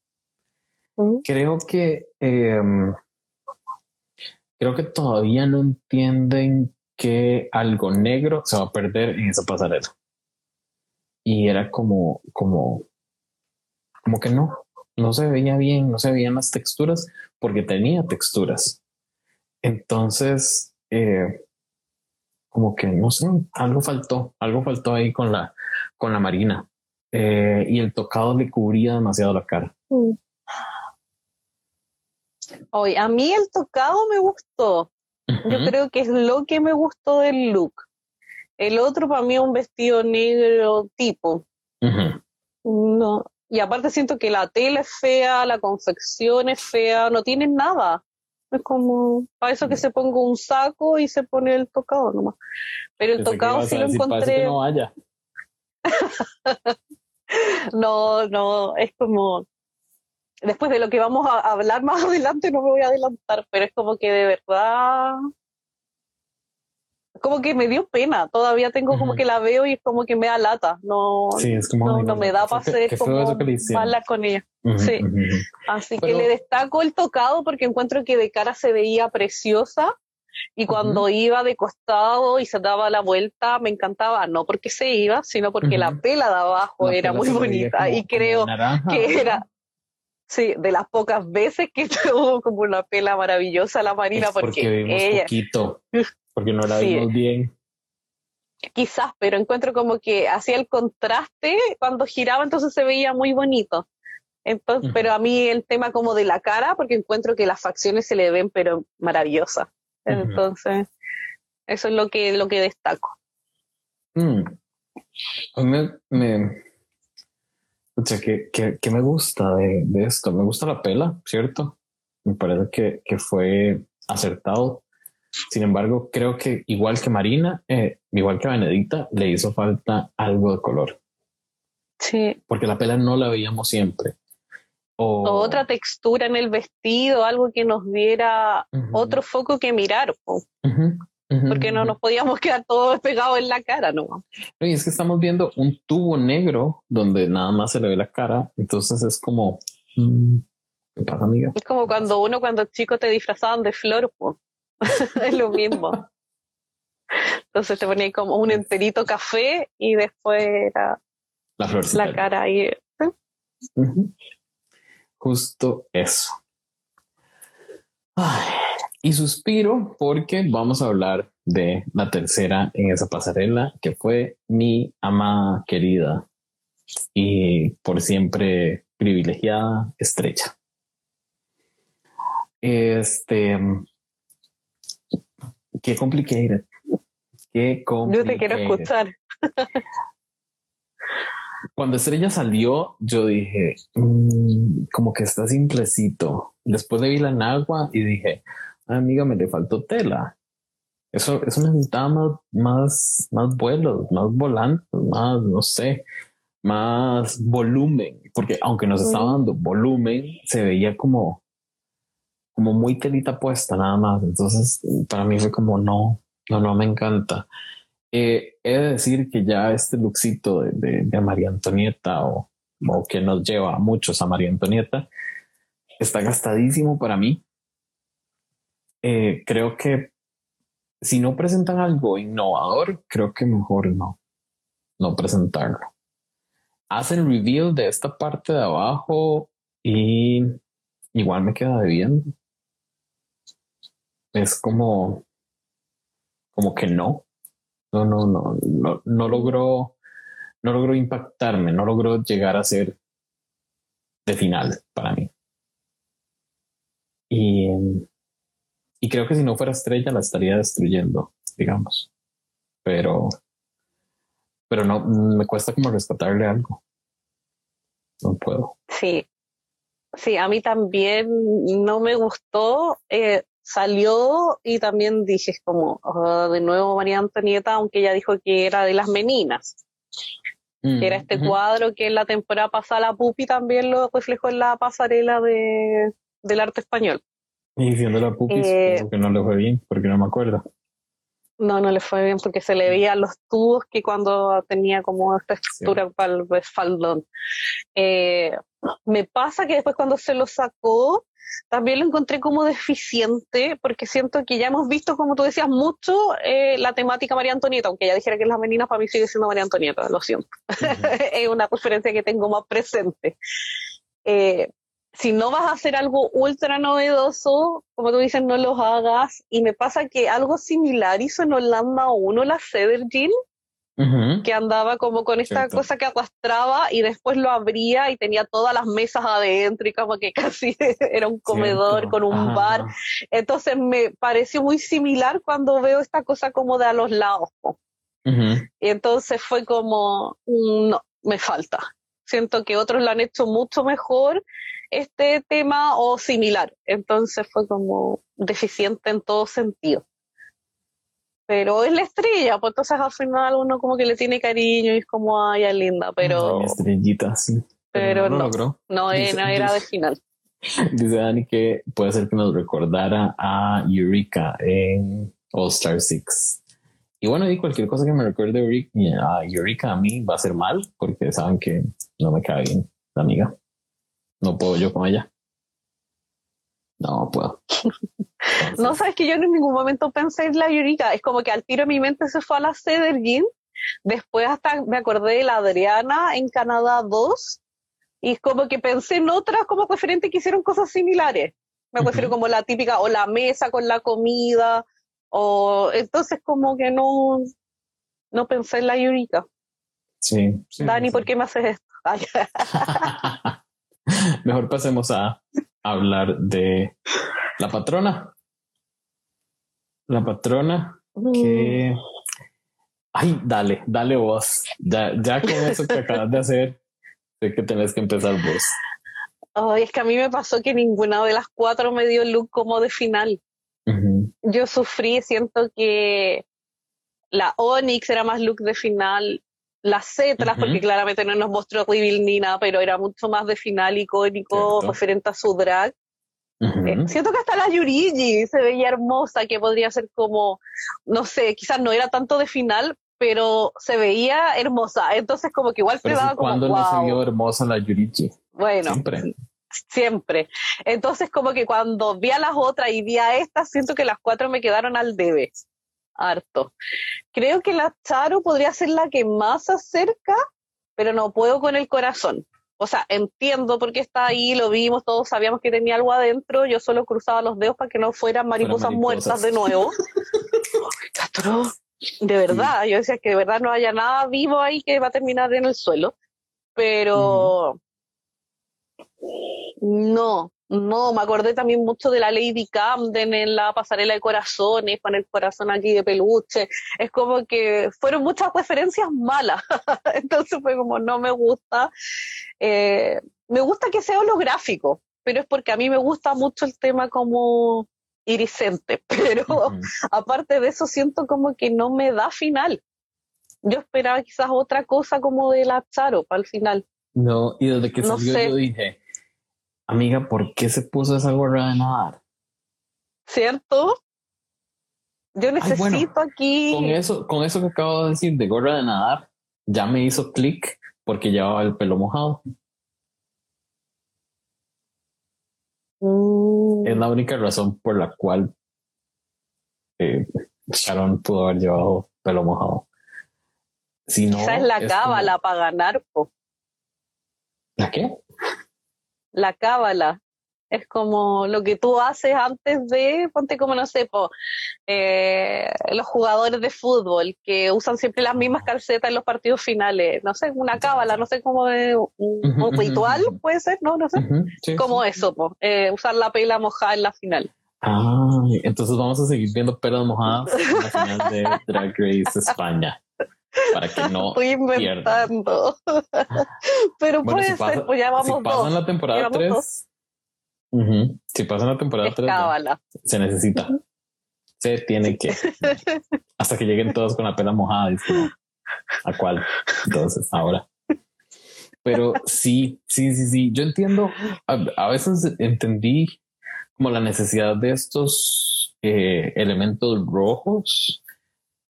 Creo que em, creo que todavía no entienden que algo negro se va a perder en esa pasarela. Y era como, como, como que no, no se veía bien, no se veían las texturas porque tenía texturas. Entonces, eh, como que no sé, algo faltó, algo faltó ahí con la, con la marina. Eh, y el tocado le cubría demasiado la cara. Hoy, a mí el tocado me gustó. Yo creo que es lo que me gustó del look. El otro para mí es un vestido negro tipo. No, y aparte siento que la tela es fea, la confección es fea, no tienen nada. Es como, para eso que se ponga un saco y se pone el tocado nomás. Pero el tocado sí lo encontré. no, no, es como, después de lo que vamos a hablar más adelante, no me voy a adelantar, pero es como que de verdad como que me dio pena. Todavía tengo como que la veo y es como que me da lata. No, no, me da para hacer como mala con ella. sí. Así que le destaco el tocado porque encuentro que de cara se veía preciosa. Y cuando iba de costado y se daba la vuelta, me encantaba, no porque se iba, sino porque la pela de abajo era muy bonita. y creo que era, Sí, de las pocas veces que tuvo como una pela maravillosa la Marina, porque, porque ella, poquito. porque no la vimos bien. Quizás, pero encuentro como que hacía el contraste cuando giraba, entonces se veía muy bonito. Entonces, pero a mí el tema como de la cara, porque encuentro que las facciones se le ven pero maravillosas. Entonces, eso es lo que, lo que destaco. Mm. me, me, o sea, que, que, me gusta de, de, esto. Me gusta la pela, ¿cierto? Me parece que, que fue acertado. Sin embargo, creo que igual que Marina, eh, igual que Benedicta, le hizo falta algo de color. Sí. Porque la pela no la veíamos siempre. O, otra textura en el vestido, algo que nos diera otro foco que mirar. porque no nos podíamos quedar todos pegados en la cara, ¿no? Y es que estamos viendo un tubo negro donde nada más se le ve la cara, entonces es como... Mm, ¿Qué pasa, amiga? Es como cuando uno, cuando chico te disfrazaban de flor. es lo mismo. Entonces te ponía como un enterito café y después era la, la cara ahí. justo eso. y suspiro porque vamos a hablar de la tercera en esa pasarela, que fue mi amada querida y por siempre privilegiada estrella. Este, qué complicated. Qué complicated. Yo te quiero escuchar. Cuando Estrella salió, yo dije, mm, como que está simplecito. Después de Vilanagua y dije, amiga, me le faltó tela. Eso, eso necesitaba más, más, más vuelos, más volantes, más, no sé, más volumen. Porque aunque nos estaba dando volumen, se veía como, como muy telita puesta nada más. Entonces, para mí fue como, no, no, no me encanta. Eh, he de decir que ya este luxito de, María Antonieta o, que nos lleva a muchos a María Antonieta está gastadísimo para mí. Eh, creo que si no presentan algo innovador, creo que mejor no, no presentarlo. Hacen reveal de esta parte de abajo y igual me queda debiendo. Es como, como que no no, no, no, no, no logró, no logró impactarme, no logró llegar a ser de final para mí. Y, y creo que si no fuera estrella la estaría destruyendo, digamos. Pero, pero no, me cuesta como rescatarle algo. No puedo. Sí, sí, a mí también no me gustó. Eh, salió y también dije como ah, de nuevo María Antonieta, aunque ella dijo que era de las meninas. que era este cuadro que en la temporada pasada la Pupi también lo reflejó en la pasarela de, del arte español. Y diciendo la Pupi, eh, que no le fue bien, porque no me acuerdo. No, no le fue bien porque se le veían los tubos que cuando tenía como esta estructura para el faldón. Eh, me pasa que después cuando se lo sacó, también lo encontré como deficiente, porque siento que ya hemos visto, como tú decías, mucho eh, la temática María Antonieta, aunque ya dijera que es la menina, para mí sigue siendo María Antonieta, lo siento. es una referencia que tengo más presente. Eh, si no vas a hacer algo ultra novedoso, como tú dices, no lo hagas. Y me pasa que algo similar hizo en Holanda 1 la Cedar Jean, que andaba como con esta cosa que arrastraba y después lo abría y tenía todas las mesas adentro y como que casi era un comedor con un bar. Entonces me pareció muy similar cuando veo esta cosa como de a los lados. Y entonces fue como, no, me falta. Siento que otros lo han hecho mucho mejor este tema o similar. Entonces fue como deficiente en todo sentido pero es la estrella, pues entonces al final uno como que le tiene cariño y es como, ay, es linda, pero... estrellita, sí. Pero, no, no, no, era de final. Dice Dani que puede ser que nos recordara a Eureka en All Star Six. Y bueno, y cualquier cosa que me recuerde a Eureka a mí va a ser mal, porque saben que no me cae bien la amiga. No puedo yo con ella. No puedo. no sabes que yo en ningún momento pensé en la Yurika. Es como que al tiro de mi mente se fue a la Cedar Después hasta me acordé de la Adriana en Canadá 2. Y es como que pensé en otras como referentes que hicieron cosas similares. Me refiero como la típica, o la mesa con la comida, o entonces como que no, no pensé en la Yurika. Sí. Dani, ¿por qué me haces esto? Mejor pasemos a hablar de la patrona. La patrona que... Mm. Ay, dale, dale vos. Ya, ya con eso que acabas de hacer, sé que tenés que empezar vos. Ay, es que a mí me pasó que ninguna de las cuatro me dio look como de final. Yo sufrí, siento que la Onyx era más look de final, la Cetras, porque claramente no nos mostró reveal ni nada, pero era mucho más de final icónico, referente a su drag. Eh, siento que hasta la Yurigi se veía hermosa, que podría ser como, no sé, quizás no era tanto de final, pero se veía hermosa. Entonces, como que igual daba como. ¿Cuándo no se vio hermosa la Yurigi? Bueno. Siempre. Siempre. Entonces, como que cuando vi a las otras y vi a estas, siento que las cuatro me quedaron al debe harto. Creo que la Charo podría ser la que más acerca, pero no puedo con el corazón. o sea, entiendo por qué está ahí, lo vimos, todos sabíamos que tenía algo adentro, yo solo cruzaba los dedos para que no fueran mariposas, muertas de nuevo. de verdad, yo decía que de verdad no haya nada vivo ahí que va a terminar en el suelo, pero no, no, me acordé también mucho de la Lady Camden en la pasarela de corazones, con el corazón aquí de peluche. Es como que fueron muchas referencias malas. Entonces fue como, no me gusta. Eh, me gusta que sea holográfico, pero es porque a mí me gusta mucho el tema como irisente. Pero aparte de eso, siento como que no me da final. Yo esperaba quizás otra cosa como de la Charo para el final. No, y desde que salió yo dije amiga, ¿por qué se puso esa gorra de nadar? ¿Cierto? Yo necesito aquí. Con eso, con eso que acabo de decir de gorra de nadar, ya me hizo clic porque llevaba el pelo mojado. Mm. Es la única razón por la cual eh, Sharon pudo haber llevado pelo mojado. Si no, Esa es la cábala para ganar. ¿La qué? La cábala. Es como lo que tú haces antes de, ponte como no sé, eh, los jugadores de fútbol que usan siempre las mismas calcetas en los partidos finales. No sé, una cábala, no sé cómo un, ritual puede ser, ¿no? No sé. como eso, eh, usar la pela mojada en la final. Ah, entonces vamos a seguir viendo pelas mojadas en la final de Drag Race España para que no Estoy inventando. Pero puede ser, pues ya vamos si pasa en la temporada 3, si pasa en la temporada 3, se necesita. Se tiene que. hasta que lleguen todos con la pena mojada. ¿A cuál? Entonces, ahora. Pero sí, sí, sí, sí. Yo entiendo. A, veces entendí como la necesidad de estos eh, elementos rojos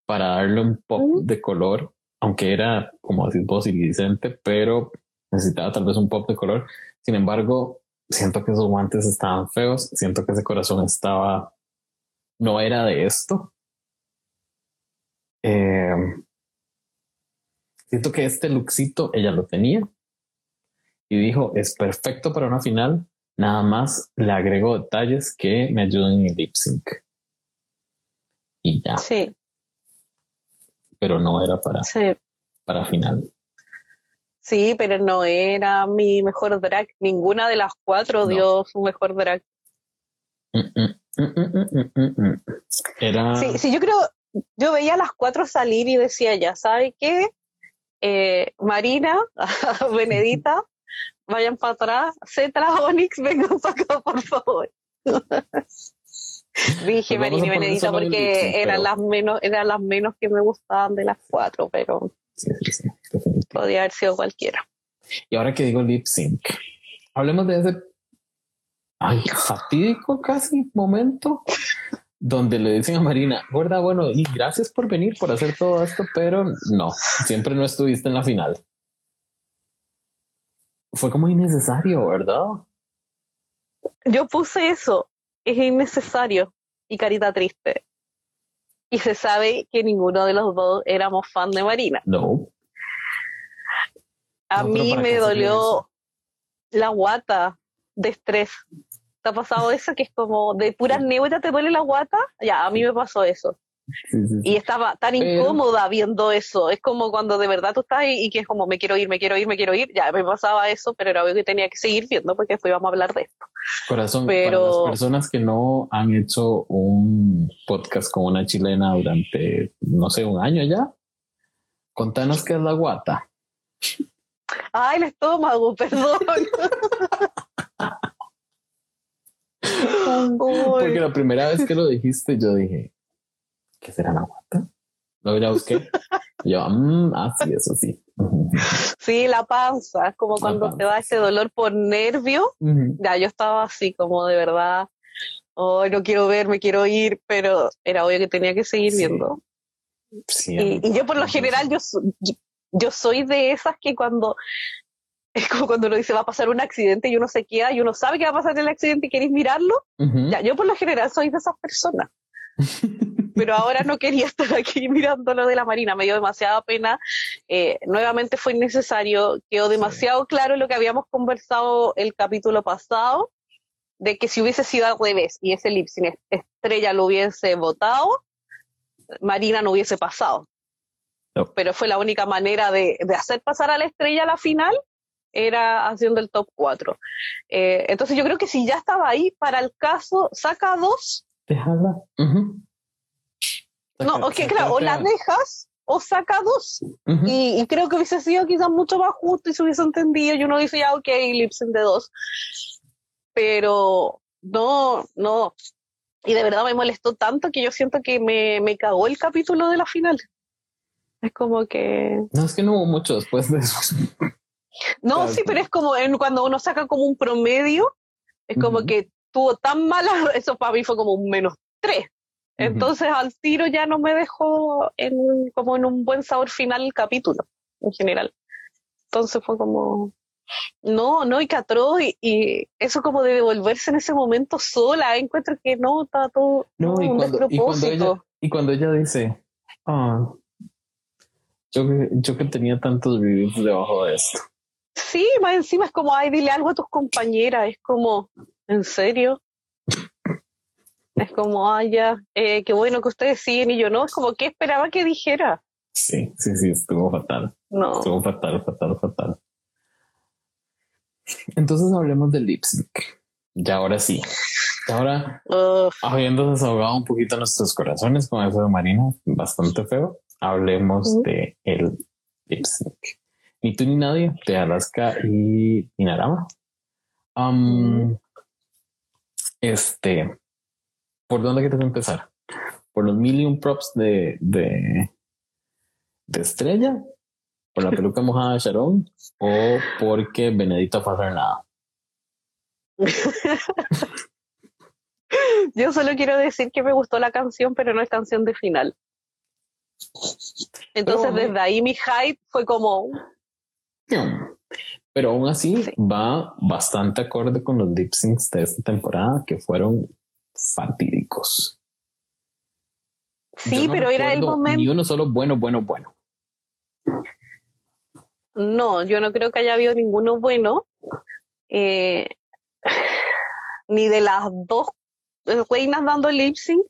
para darle un pop de color, aunque era, como decís vos, iridiscente, pero necesitaba tal vez un pop de color. Sin embargo, siento que esos guantes estaban feos, siento que ese corazón estaba, no era de esto. Em, siento que este luxito ella lo tenía y dijo, es perfecto para una final, nada más le agrego detalles que me ayuden en el lip sync. Y ya. Sí pero no era para, para final. Sí, pero no era mi mejor drag. Ninguna de las cuatro dio su mejor drag. Mm, mm, mm, era... Sí, sí, yo creo, yo veía a las cuatro salir y decía, ya, ¿sabe qué? Eh, Marina, Benedita, vayan para atrás. Cetra, Onyx, vengan para acá, por favor. Dije Marina y Benedita porque eran las menos, eran las menos que me gustaban de las cuatro, pero podía haber sido cualquiera. Y ahora que digo lip sync, hablemos de ese ay, fatídico casi momento donde le dicen a Marina, gorda, bueno, y gracias por venir, por hacer todo esto, pero no, siempre no estuviste en la final. Fue como innecesario, ¿verdad? Yo puse eso, es innecesario y carita triste. Y se sabe que ninguno de los dos éramos fan de Marina. No. A mí me dolió la guata de estrés. ¿Te ha pasado eso? Que es como de pura neutra te duele la guata. Ya, a mí me pasó eso. Y estaba tan incómoda viendo eso. Es como cuando de verdad tú estás y, que es como me quiero ir, me quiero ir, me quiero ir. Ya me pasaba eso, pero era obvio que tenía que seguir viendo porque después íbamos a hablar de esto. Corazón, pero... para las personas que no han hecho un podcast con una chilena durante, no sé, un año ya, contanos qué es la guata. Ay, el estómago, perdón. Porque la primera vez que lo dijiste, yo dije, ¿qué será la guata? Luego ya busqué. yo, mmm, ah, sí, eso sí. Sí, la panza, es como cuando te da ese dolor por nervio. Ya yo estaba así, como de verdad, oh, no quiero ver, me quiero ir, pero era obvio que tenía que seguir viendo. Sí, y, yo por lo general, yo, yo soy de esas que cuando es como cuando uno dice va a pasar un accidente y uno se queda y uno sabe que va a pasar el accidente y queréis mirarlo. Ya, yo por lo general soy de esas personas. pero ahora no quería estar aquí mirando lo de la Marina, me dio demasiada pena. Eh, nuevamente fue innecesario, quedó demasiado claro lo que habíamos conversado el capítulo pasado, de que si hubiese sido al revés y ese Lipsin estrella lo hubiese votado, Marina no hubiese pasado. Pero fue la única manera de, hacer pasar a la estrella a la final, era haciendo el top 4. Eh, entonces yo creo que si ya estaba ahí, para el caso, saca dos. Déjala. No, o que claro, o la dejas o saca dos. y, creo que hubiese sido quizás mucho más justo y se hubiese entendido y uno dice ya, ok, Lipsin de dos. Pero no, no, y de verdad me molestó tanto que yo siento que me, me cagó el capítulo de la final. Es como que... No, es que no hubo mucho después de eso. No, sí, pero es como en, cuando uno saca como un promedio, es como que tuvo tan mala, eso para mí fue como un menos tres. Entonces al tiro ya no me dejó en, como en un buen sabor final el capítulo, en general. Entonces fue como, no, no, y Catro, y, y, eso como de devolverse en ese momento sola, encuentro que no, está todo no, y, cuando, y, cuando ella, y cuando ella dice, ah, yo, yo que tenía tantos reviews debajo de esto. Sí, más encima es como, ay, dile algo a tus compañeras, es como, ¿en serio? Es como, ay, ya, eh, qué bueno que ustedes siguen y yo no, es como, ¿qué esperaba que dijera? Sí, sí, sí, estuvo fatal. No. Estuvo fatal, fatal, fatal. Entonces hablemos del lip sync. Ya ahora sí. Ahora, habiendo desahogado un poquito nuestros corazones con eso de Marina, bastante feo, hablemos de el lip sync. Ni tú ni nadie, de Alaska y Inarama. Um, este, ¿por dónde quieres empezar? ¿Por los million props de, de, de Estrella por la peluca mojada de Sharon o porque Benedito fue a hacer nada. Yo solo quiero decir que me gustó la canción, pero no es canción de final. Entonces, desde ahí mi hype fue como. Pero aún así va bastante acorde con los lip syncs de esta temporada que fueron fatídicos. Sí, pero era el momento. Ni uno solo bueno, bueno, bueno. No, yo no creo que haya habido ninguno bueno. Eh, ni de las dos reinas dando lip sync.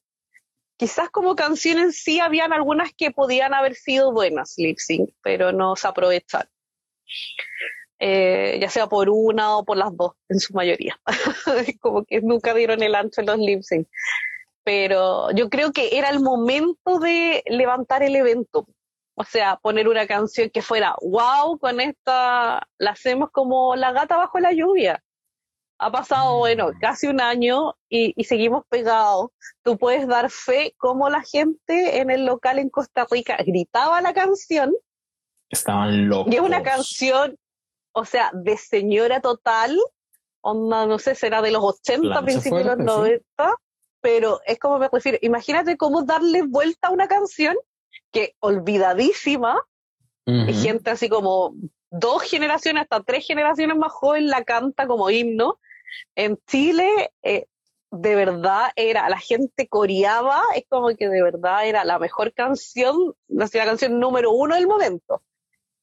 Quizás como canción en sí habían algunas que podían haber sido buenas lip sync, pero no se aprovecharon. Eh, ya sea por una o por las dos, en su mayoría. como que nunca dieron el ancho en los lip sync. Pero yo creo que era el momento de levantar el evento. O sea, poner una canción que fuera, wow, con esta la hacemos como la gata bajo la lluvia. Ha pasado, bueno, mm. casi un año y, seguimos pegados. Tú puedes dar fe cómo la gente en el local en Costa Rica gritaba la canción. Estaban locos. Y es una canción, o sea, de señora total, onda, no sé, será de los 80, principios de los 90, pero es como me refiero, imagínate cómo darle vuelta a una canción que olvidadísima, y gente así como dos generaciones, hasta tres generaciones más joven la canta como himno. En Chile, eh, de verdad era, la gente coreaba, es como que de verdad era la mejor canción, la canción número uno del momento.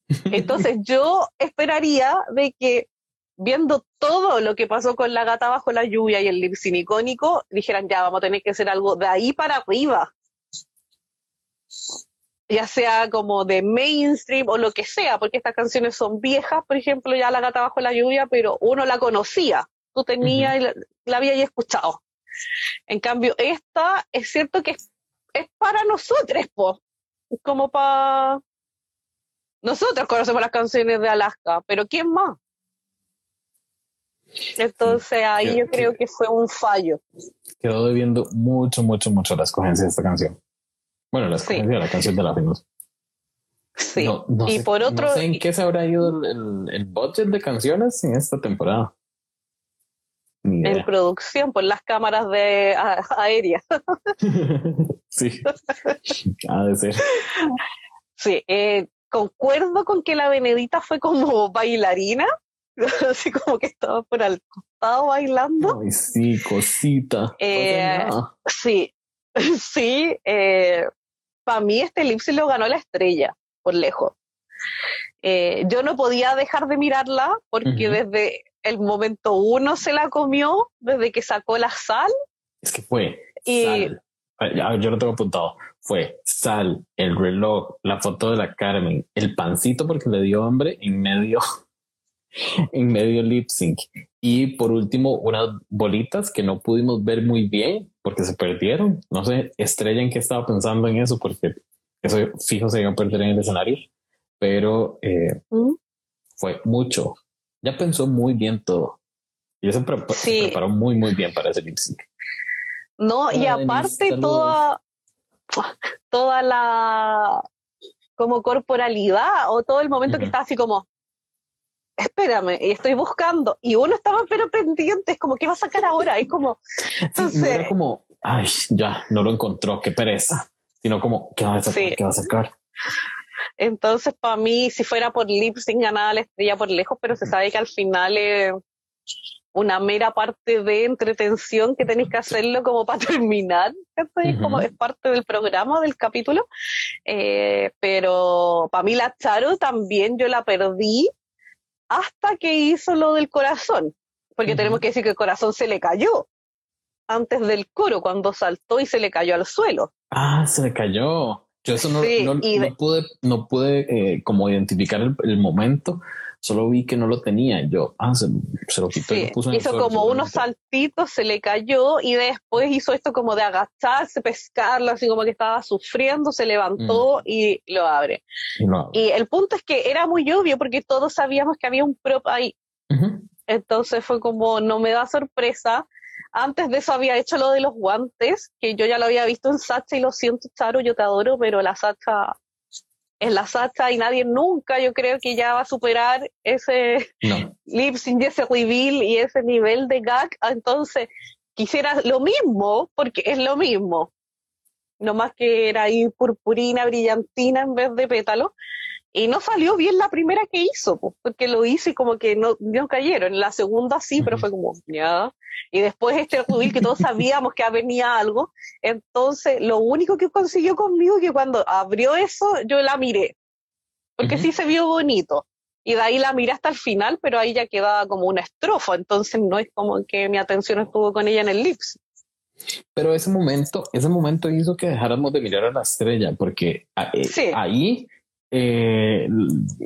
Entonces yo esperaría de que viendo todo lo que pasó con la gata bajo la lluvia y el lipsin icónico, dijeran ya vamos a tener que hacer algo de ahí para arriba ya sea como de mainstream o lo que sea, porque estas canciones son viejas, por ejemplo, ya La gata bajo la lluvia, pero uno la conocía, tú tenías la, había habías escuchado. En cambio, esta es cierto que es, para nosotros, pues, como para... Nosotros conocemos las canciones de Alaska, pero ¿quién más? Entonces ahí yo creo que fue un fallo. Quedó debiendo mucho, mucho, mucho la escogencia de esta canción. Bueno, la, sí. la canción de la Venus. Sí. y por otro. No sé en qué se habrá ido el, el, budget de canciones en esta temporada. En producción, por las cámaras de aéreas. sí. ha de ser. Sí, eh, concuerdo con que la Benedita fue como bailarina, así como que estaba por al costado bailando. Ay, sí, cosita. Eh, sí, sí, eh, para mí este lip lo ganó la estrella, por lejos. Eh, yo no podía dejar de mirarla porque desde el momento uno se la comió, desde que sacó la sal. Es que fue sal. Yo lo tengo apuntado. Fue sal, el reloj, la foto de la Carmen, el pancito porque le dio hambre en medio, en medio lip sync. Y por último, unas bolitas que no pudimos ver muy bien porque se perdieron. No sé, estrella en qué estaba pensando en eso porque eso fijo se iba a perder en el escenario pero eh, fue mucho. Ya pensó muy bien todo. Y se, preparó muy, muy bien para ese lip sync. No, y aparte toda, toda la como corporalidad o todo el momento que está así como, espérame, y estoy buscando. Y uno estaba pero pendiente, es como, ¿qué va a sacar ahora? Es como, entonces... era como, ay, ya, no lo encontró, qué pereza. Sino como, ¿qué va a sacar? ¿Qué va a sacar? Entonces, para mí, si fuera por lip sync, ganaba la estrella por lejos, pero se sabe que al final es una mera parte de entretención que tenéis que hacerlo como para terminar, como es parte del programa, del capítulo. Eh, pero para mí la Charo también yo la perdí hasta que hizo lo del corazón, porque tenemos que decir que el corazón se le cayó antes del coro, cuando saltó y se le cayó al suelo. Ah, se le cayó. Yo eso no, no, pude, no pude eh, como identificar el, momento, solo vi que no lo tenía. Yo, ah, se, lo quitó y lo puso en Hizo como unos saltitos, se le cayó y después hizo esto como de agacharse, pescarlo, así como que estaba sufriendo, se levantó mm. y, lo abre. y el punto es que era muy obvio porque todos sabíamos que había un prop ahí. Entonces fue como, no me da sorpresa antes de eso había hecho lo de los guantes, que yo ya lo había visto en Sacha y lo siento, Charo, yo te adoro, pero la Sacha es la Sacha y nadie nunca, yo creo que ya va a superar ese lip sync, ese reveal y ese nivel de gag. Entonces, quisiera lo mismo, porque es lo mismo. No más que era ahí purpurina, brillantina en vez de pétalo. Y no salió bien la primera que hizo, porque lo hice y como que no, no cayeron. En la segunda sí, pero fue como, ya. Y después este reveal que todos sabíamos que venía algo. Entonces, lo único que consiguió conmigo es que cuando abrió eso, yo la miré. Porque sí se vio bonito. Y de ahí la miré hasta el final, pero ahí ya quedaba como una estrofa. Entonces, no es como que mi atención estuvo con ella en el lips. Pero ese momento, ese momento hizo que dejáramos de mirar a la estrella, porque eh, ahí eh,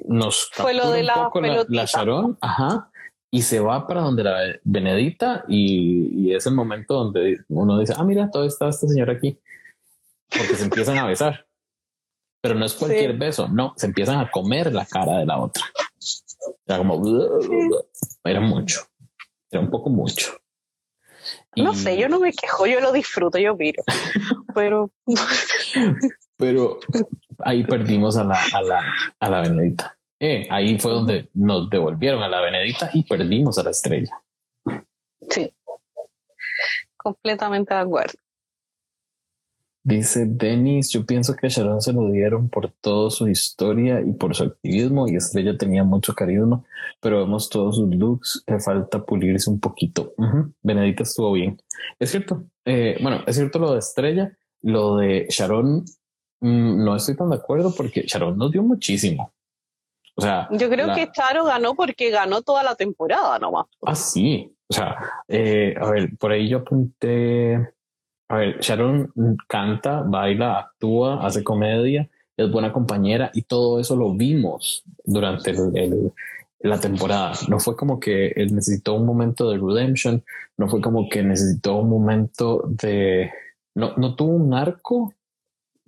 nos fue lo de la, la, Sharon, ajá, y se va para donde la Benedita y, es el momento donde uno dice, ah, mira, todo está esta señora aquí, porque se empiezan a besar. Pero no es cualquier beso, no, se empiezan a comer la cara de la otra. Era como, era mucho, era un poco mucho. No sé, yo no me quejo, yo lo disfruto, yo miro. Pero. Pero ahí perdimos a la, a la, a la Benedita. Eh, ahí fue donde nos devolvieron a la Benedita y perdimos a la estrella. Sí, completamente de acuerdo. Dice Denis, yo pienso que a Sharon se lo dieron por toda su historia y por su activismo y Estrella tenía mucho carisma, pero vemos todos sus looks, le falta pulirse un poquito. Benedita estuvo bien. Es cierto, eh, bueno, es cierto lo de Estrella, lo de Sharon Mm, no estoy tan de acuerdo porque Sharon nos dio muchísimo. O sea, yo creo que Charo ganó porque ganó toda la temporada nomás. Ah, sí. O sea, eh, a ver, por ahí yo apunté. A ver, Sharon canta, baila, actúa, hace comedia, es buena compañera y todo eso lo vimos durante la temporada. No fue como que él necesitó un momento de redemption, no fue como que necesitó un momento de. No, no tuvo un arco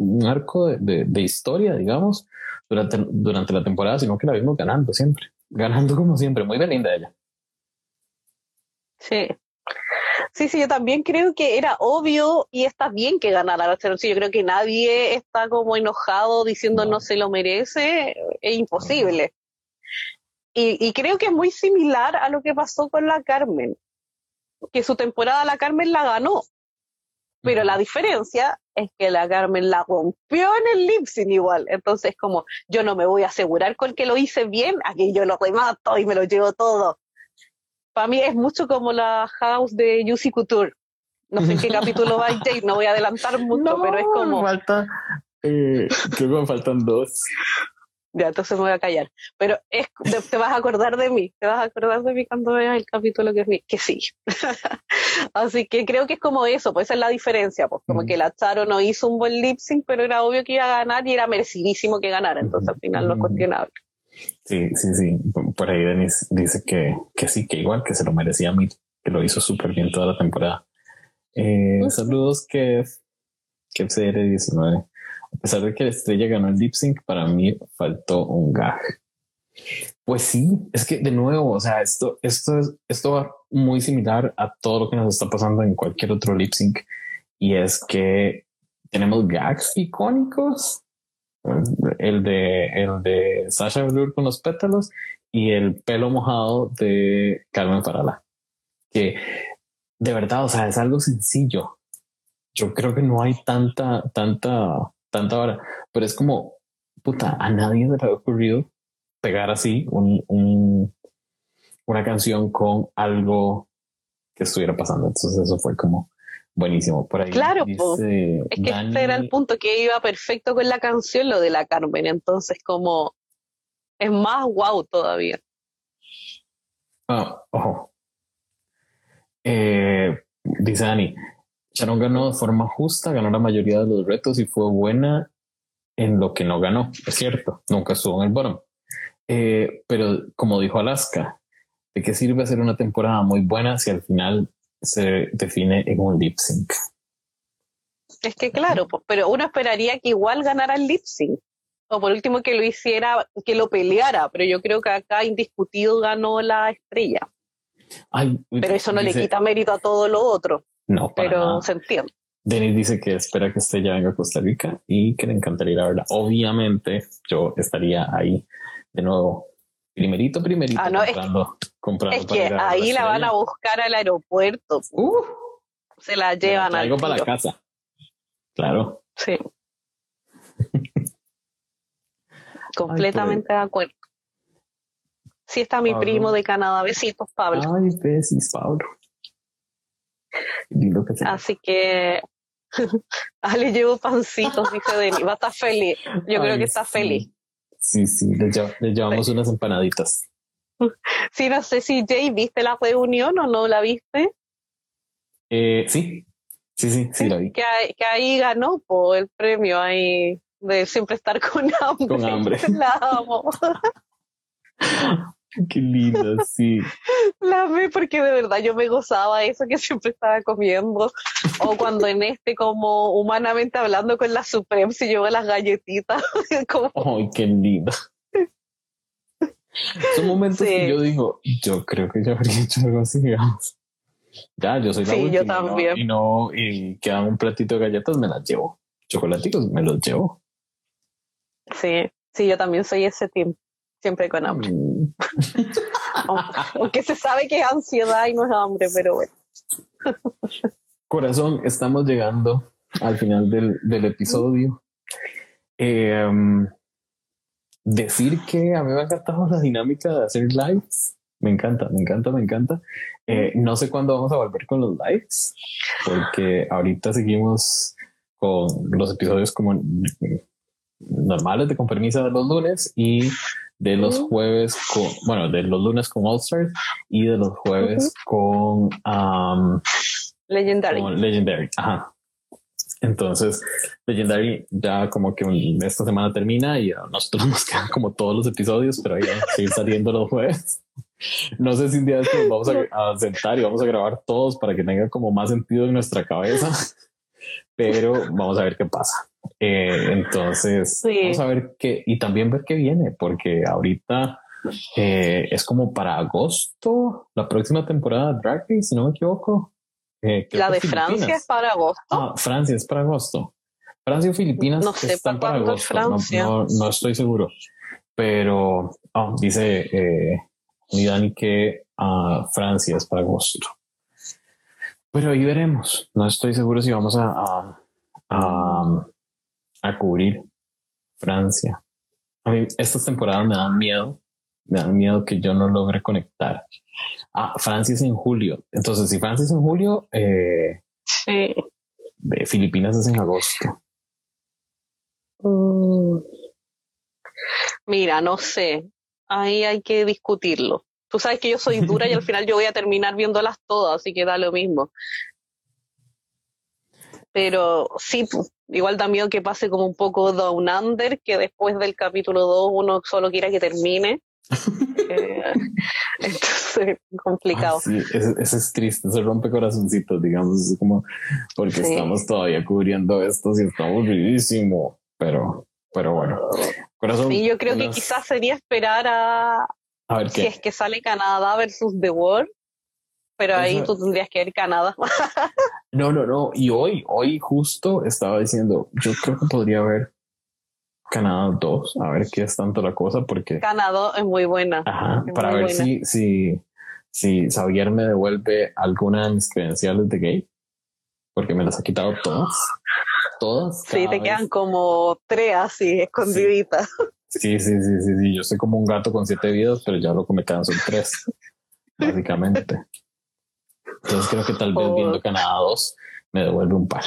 un arco de, de, historia, digamos, durante, durante la temporada, sino que la vimos ganando siempre, ganando como siempre, muy bien linda ella. Sí. Sí, sí, yo también creo que era obvio y está bien que ganara la sí, Yo creo que nadie está como enojado diciendo no, se lo merece, es imposible. Y, y, creo que es muy similar a lo que pasó con la Carmen, que su temporada la Carmen la ganó, pero la diferencia es que la Carmen la rompió en el lip igual. Entonces, como yo no me voy a asegurar con que lo hice bien, aquí yo lo remato y me lo llevo todo. Para mí es mucho como la house de Juicy Couture. No sé en qué capítulo va Jade, no voy a adelantar mucho, pero es como. Falta, eh, creo que me faltan dos. Ya, entonces me voy a callar. Pero es, te, vas a acordar de mí, te vas a acordar de mí cuando veas el capítulo que, que sí. Así que creo que es como eso, pues esa es la diferencia, pues como que la Charo no hizo un buen lip sync, pero era obvio que iba a ganar y era merecidísimo que ganara, entonces al final no es cuestionable. Sí, sí, sí. Por ahí Denis dice que, que sí, que igual que se lo merecía a mí, que lo hizo súper bien toda la temporada. Eh, saludos, Kev. Kev CR19. A pesar de que la estrella ganó el lip sync, para mí faltó un gag. Pues sí, es que de nuevo, o sea, esto, esto es, esto va muy similar a todo lo que nos está pasando en cualquier otro lip sync. Y es que tenemos gags icónicos. El de, el de Sasha Velour con los pétalos y el pelo mojado de Carmen Farala. Que de verdad, o sea, es algo sencillo. Yo creo que no hay tanta, tanta tanta hora, pero es como, puta, a nadie se le ha ocurrido pegar así un, un, una canción con algo que estuviera pasando. Entonces eso fue como buenísimo. Por ahí claro, es que este era el punto que iba perfecto con la canción, lo de la Carmen. Entonces como es más wow todavía. Ah, ojo. Eh, dice Dani, Sharon ganó de forma justa, ganó la mayoría de los retos y fue buena en lo que no ganó. Es cierto, nunca estuvo en el bottom. Eh, pero como dijo Alaska, ¿de qué sirve hacer una temporada muy buena si al final se define en un lip sync? Es que claro, pero uno esperaría que igual ganara el lip sync. O por último que lo hiciera, que lo peleara, pero yo creo que acá indiscutido ganó la estrella. pero eso no le quita mérito a todo lo otro. No, pero se entiende. Denis dice que espera que ya venga a Costa Rica y que le encantaría ir a verla. Obviamente, yo estaría ahí de nuevo, primerito, primerito, ah, no, comprando, es que, ahí la van a buscar al aeropuerto. Uh, se la llevan algo para la casa. Claro. Sí. Completamente de acuerdo. Sí está mi primo de Canadá. Besitos, Pablo. Ay, besis, Pablo. Así que ah, le llevo pancitos, dice Denis. Va a estar feliz. Yo creo que está feliz. Sí, sí, le, llevamos unas empanaditas. Sí, no sé si Jay viste la reunión o no la viste. Eh, sí, sí, sí, sí, la vi. Que, ahí ganó por el premio ahí de siempre estar con hambre. Con hambre. La amo. Qué lindo, sí. La amé porque de verdad yo me gozaba eso que siempre estaba comiendo. O cuando en este, como humanamente hablando con la Supreme, se llevó las galletitas. Ay, qué lindo. Son momentos que yo digo, yo creo que yo habría hecho algo así, digamos. Ya, yo soy la sí, yo también. Y no, y quedan un platito de galletas, me las llevo. Chocolaticos, me los llevo. Sí, sí, yo también soy ese team siempre con hambre. Mm. Aunque se sabe que es ansiedad y no es hambre, pero bueno. Corazón, estamos llegando al final del, del episodio. Em, decir que a mí me ha encantado la dinámica de hacer lives. Me encanta, me encanta, me encanta. Eh, no sé cuándo vamos a volver con los lives, porque ahorita seguimos con los episodios como normales de con permiso de los lunes y de los jueves con, bueno, de los lunes con All Stars y de los jueves con um, Legendary. Legendary, ajá. Entonces, Legendary ya como que esta semana termina y a nosotros nos quedan como todos los episodios, pero ahí a seguir saliendo los jueves. No sé si un día de nos vamos a, a, sentar y vamos a grabar todos para que tenga como más sentido en nuestra cabeza, pero vamos a ver qué pasa. Eh, entonces, vamos a ver qué, y también ver qué viene, porque ahorita eh, es como para agosto, la próxima temporada de Drag Race, si no me equivoco. Eh, la de Francia es para agosto. Ah, Francia es para agosto. Francia y Filipinas no sé están para agosto. Francia. No, no, estoy seguro, pero oh, dice eh, Dani que uh, Francia es para agosto. Pero ahí veremos. No estoy seguro si vamos a, a a cubrir Francia. A mí estas temporadas me dan miedo, me dan miedo que yo no logre conectar. Ah, Francia es en julio. Entonces, si Francia es en julio, eh, Sí. De Filipinas es en agosto. Mm. Mira, no sé. Ahí hay que discutirlo. Tú sabes que yo soy dura y al final yo voy a terminar viéndolas todas, así que da lo mismo. Pero sí, igual da miedo que pase como un poco Down Under, que después del capítulo 2 uno solo quiera que termine. eh, entonces, complicado. Ah, sí, ese, es triste, se rompe corazoncitos, digamos, es como porque sí. estamos todavía cubriendo esto y está aburridísimo, pero, pero bueno. Corazón, sí, yo creo unas... que quizás sería esperar a, a ver si qué. es que sale Canadá versus The World, pero ahí Eso... tú tendrías que ir Canadá. no, no, no. Y hoy, hoy justo estaba diciendo, yo creo que podría haber Canadá 2, a ver qué es tanto la cosa, porque... Canadá es muy buena. Ajá, es para ver buena. si, si, si Xavier me devuelve alguna de mis credenciales de gay, porque me las ha quitado todas. Todas. Sí, te vez. quedan como tres así, escondiditas. Sí. sí, sí, sí, sí, sí. Yo soy como un gato con siete vidas, pero ya lo que me quedan son tres, básicamente. Entonces creo que tal vez oh. viendo Canadá 2 me devuelve un par.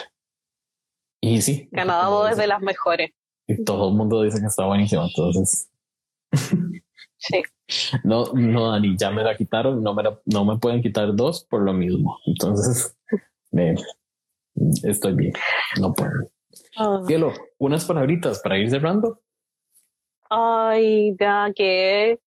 Y sí. Canadá 2 es de las mejores. Y todo el mundo dice que está buenísimo, entonces. sí. No, no, Dani, ya me la quitaron, no me, la, no me pueden quitar dos por lo mismo. Entonces, me, estoy bien, no puedo. Oh. Cielo, unas palabritas para ir cerrando. Ay, ya que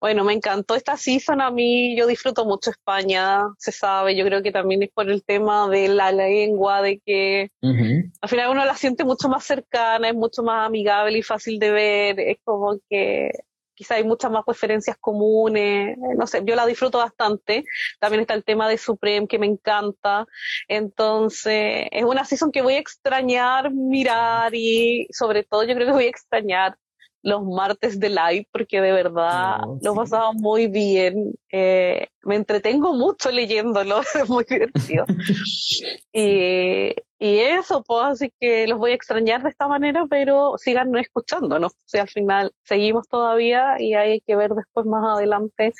bueno, me encantó esta season. A mí yo disfruto mucho España, se sabe. Yo creo que también es por el tema de la lengua, de que uh -huh. al final uno la siente mucho más cercana, es mucho más amigable y fácil de ver. Es como que quizá hay muchas más referencias comunes. No sé, yo la disfruto bastante. También está el tema de Supreme que me encanta. Entonces, es una season que voy a extrañar mirar y sobre todo yo creo que voy a extrañar los martes de live porque de verdad no, lo sí. pasaba muy bien. Eh, me entretengo mucho leyéndolo, es muy divertido. y, y, eso, pues así que los voy a extrañar de esta manera, pero sigan escuchándonos. O sea, al final seguimos todavía y hay que ver después más adelante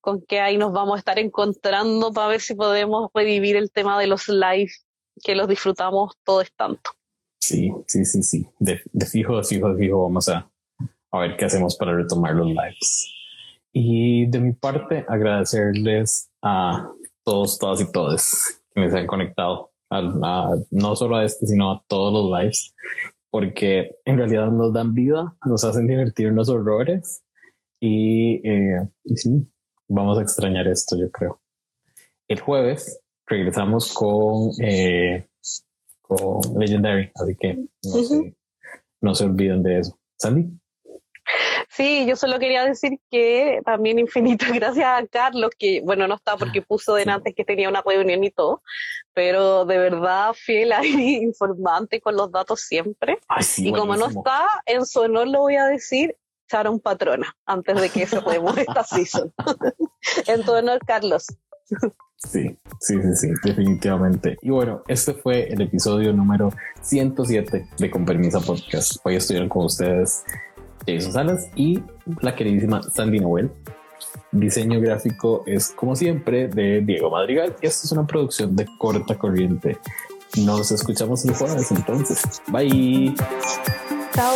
con qué ahí nos vamos a estar encontrando para ver si podemos revivir el tema de los live que los disfrutamos todos tanto. Sí, sí, sí, sí. De, de fijo, de fijo, de fijo, vamos a, a ver qué hacemos para retomar los lives. Y de mi parte, agradecerles a todos, todas y todos que me se han conectado, a, a, no solo a este, sino a todos los lives, porque en realidad nos dan vida, nos hacen divertir los horrores y, eh, y sí, vamos a extrañar esto, yo creo. El jueves regresamos con, eh, con Legendary, así que no, uh -huh. se, no se olviden de eso. Sandy. Sí, yo solo quería decir que también infinitas gracias a Carlos, que bueno, no está porque puso de antes que tenía una reunión y todo, pero de verdad fiel ahí, informante con los datos siempre. Ay, sí, y como no está, en su honor lo voy a decir, echaron patrona antes de que cerremos esta season. en tu honor, Carlos. Sí, sí, sí, sí, definitivamente. Y bueno, este fue el episodio número 107 de Con Permisa Podcast. Hoy estuvieron con ustedes Jason Salas y la queridísima Sandy Noel. Diseño gráfico es, como siempre, de Diego Madrigal y esto es una producción de corta corriente. Nos escuchamos el jueves entonces. Bye. Chao.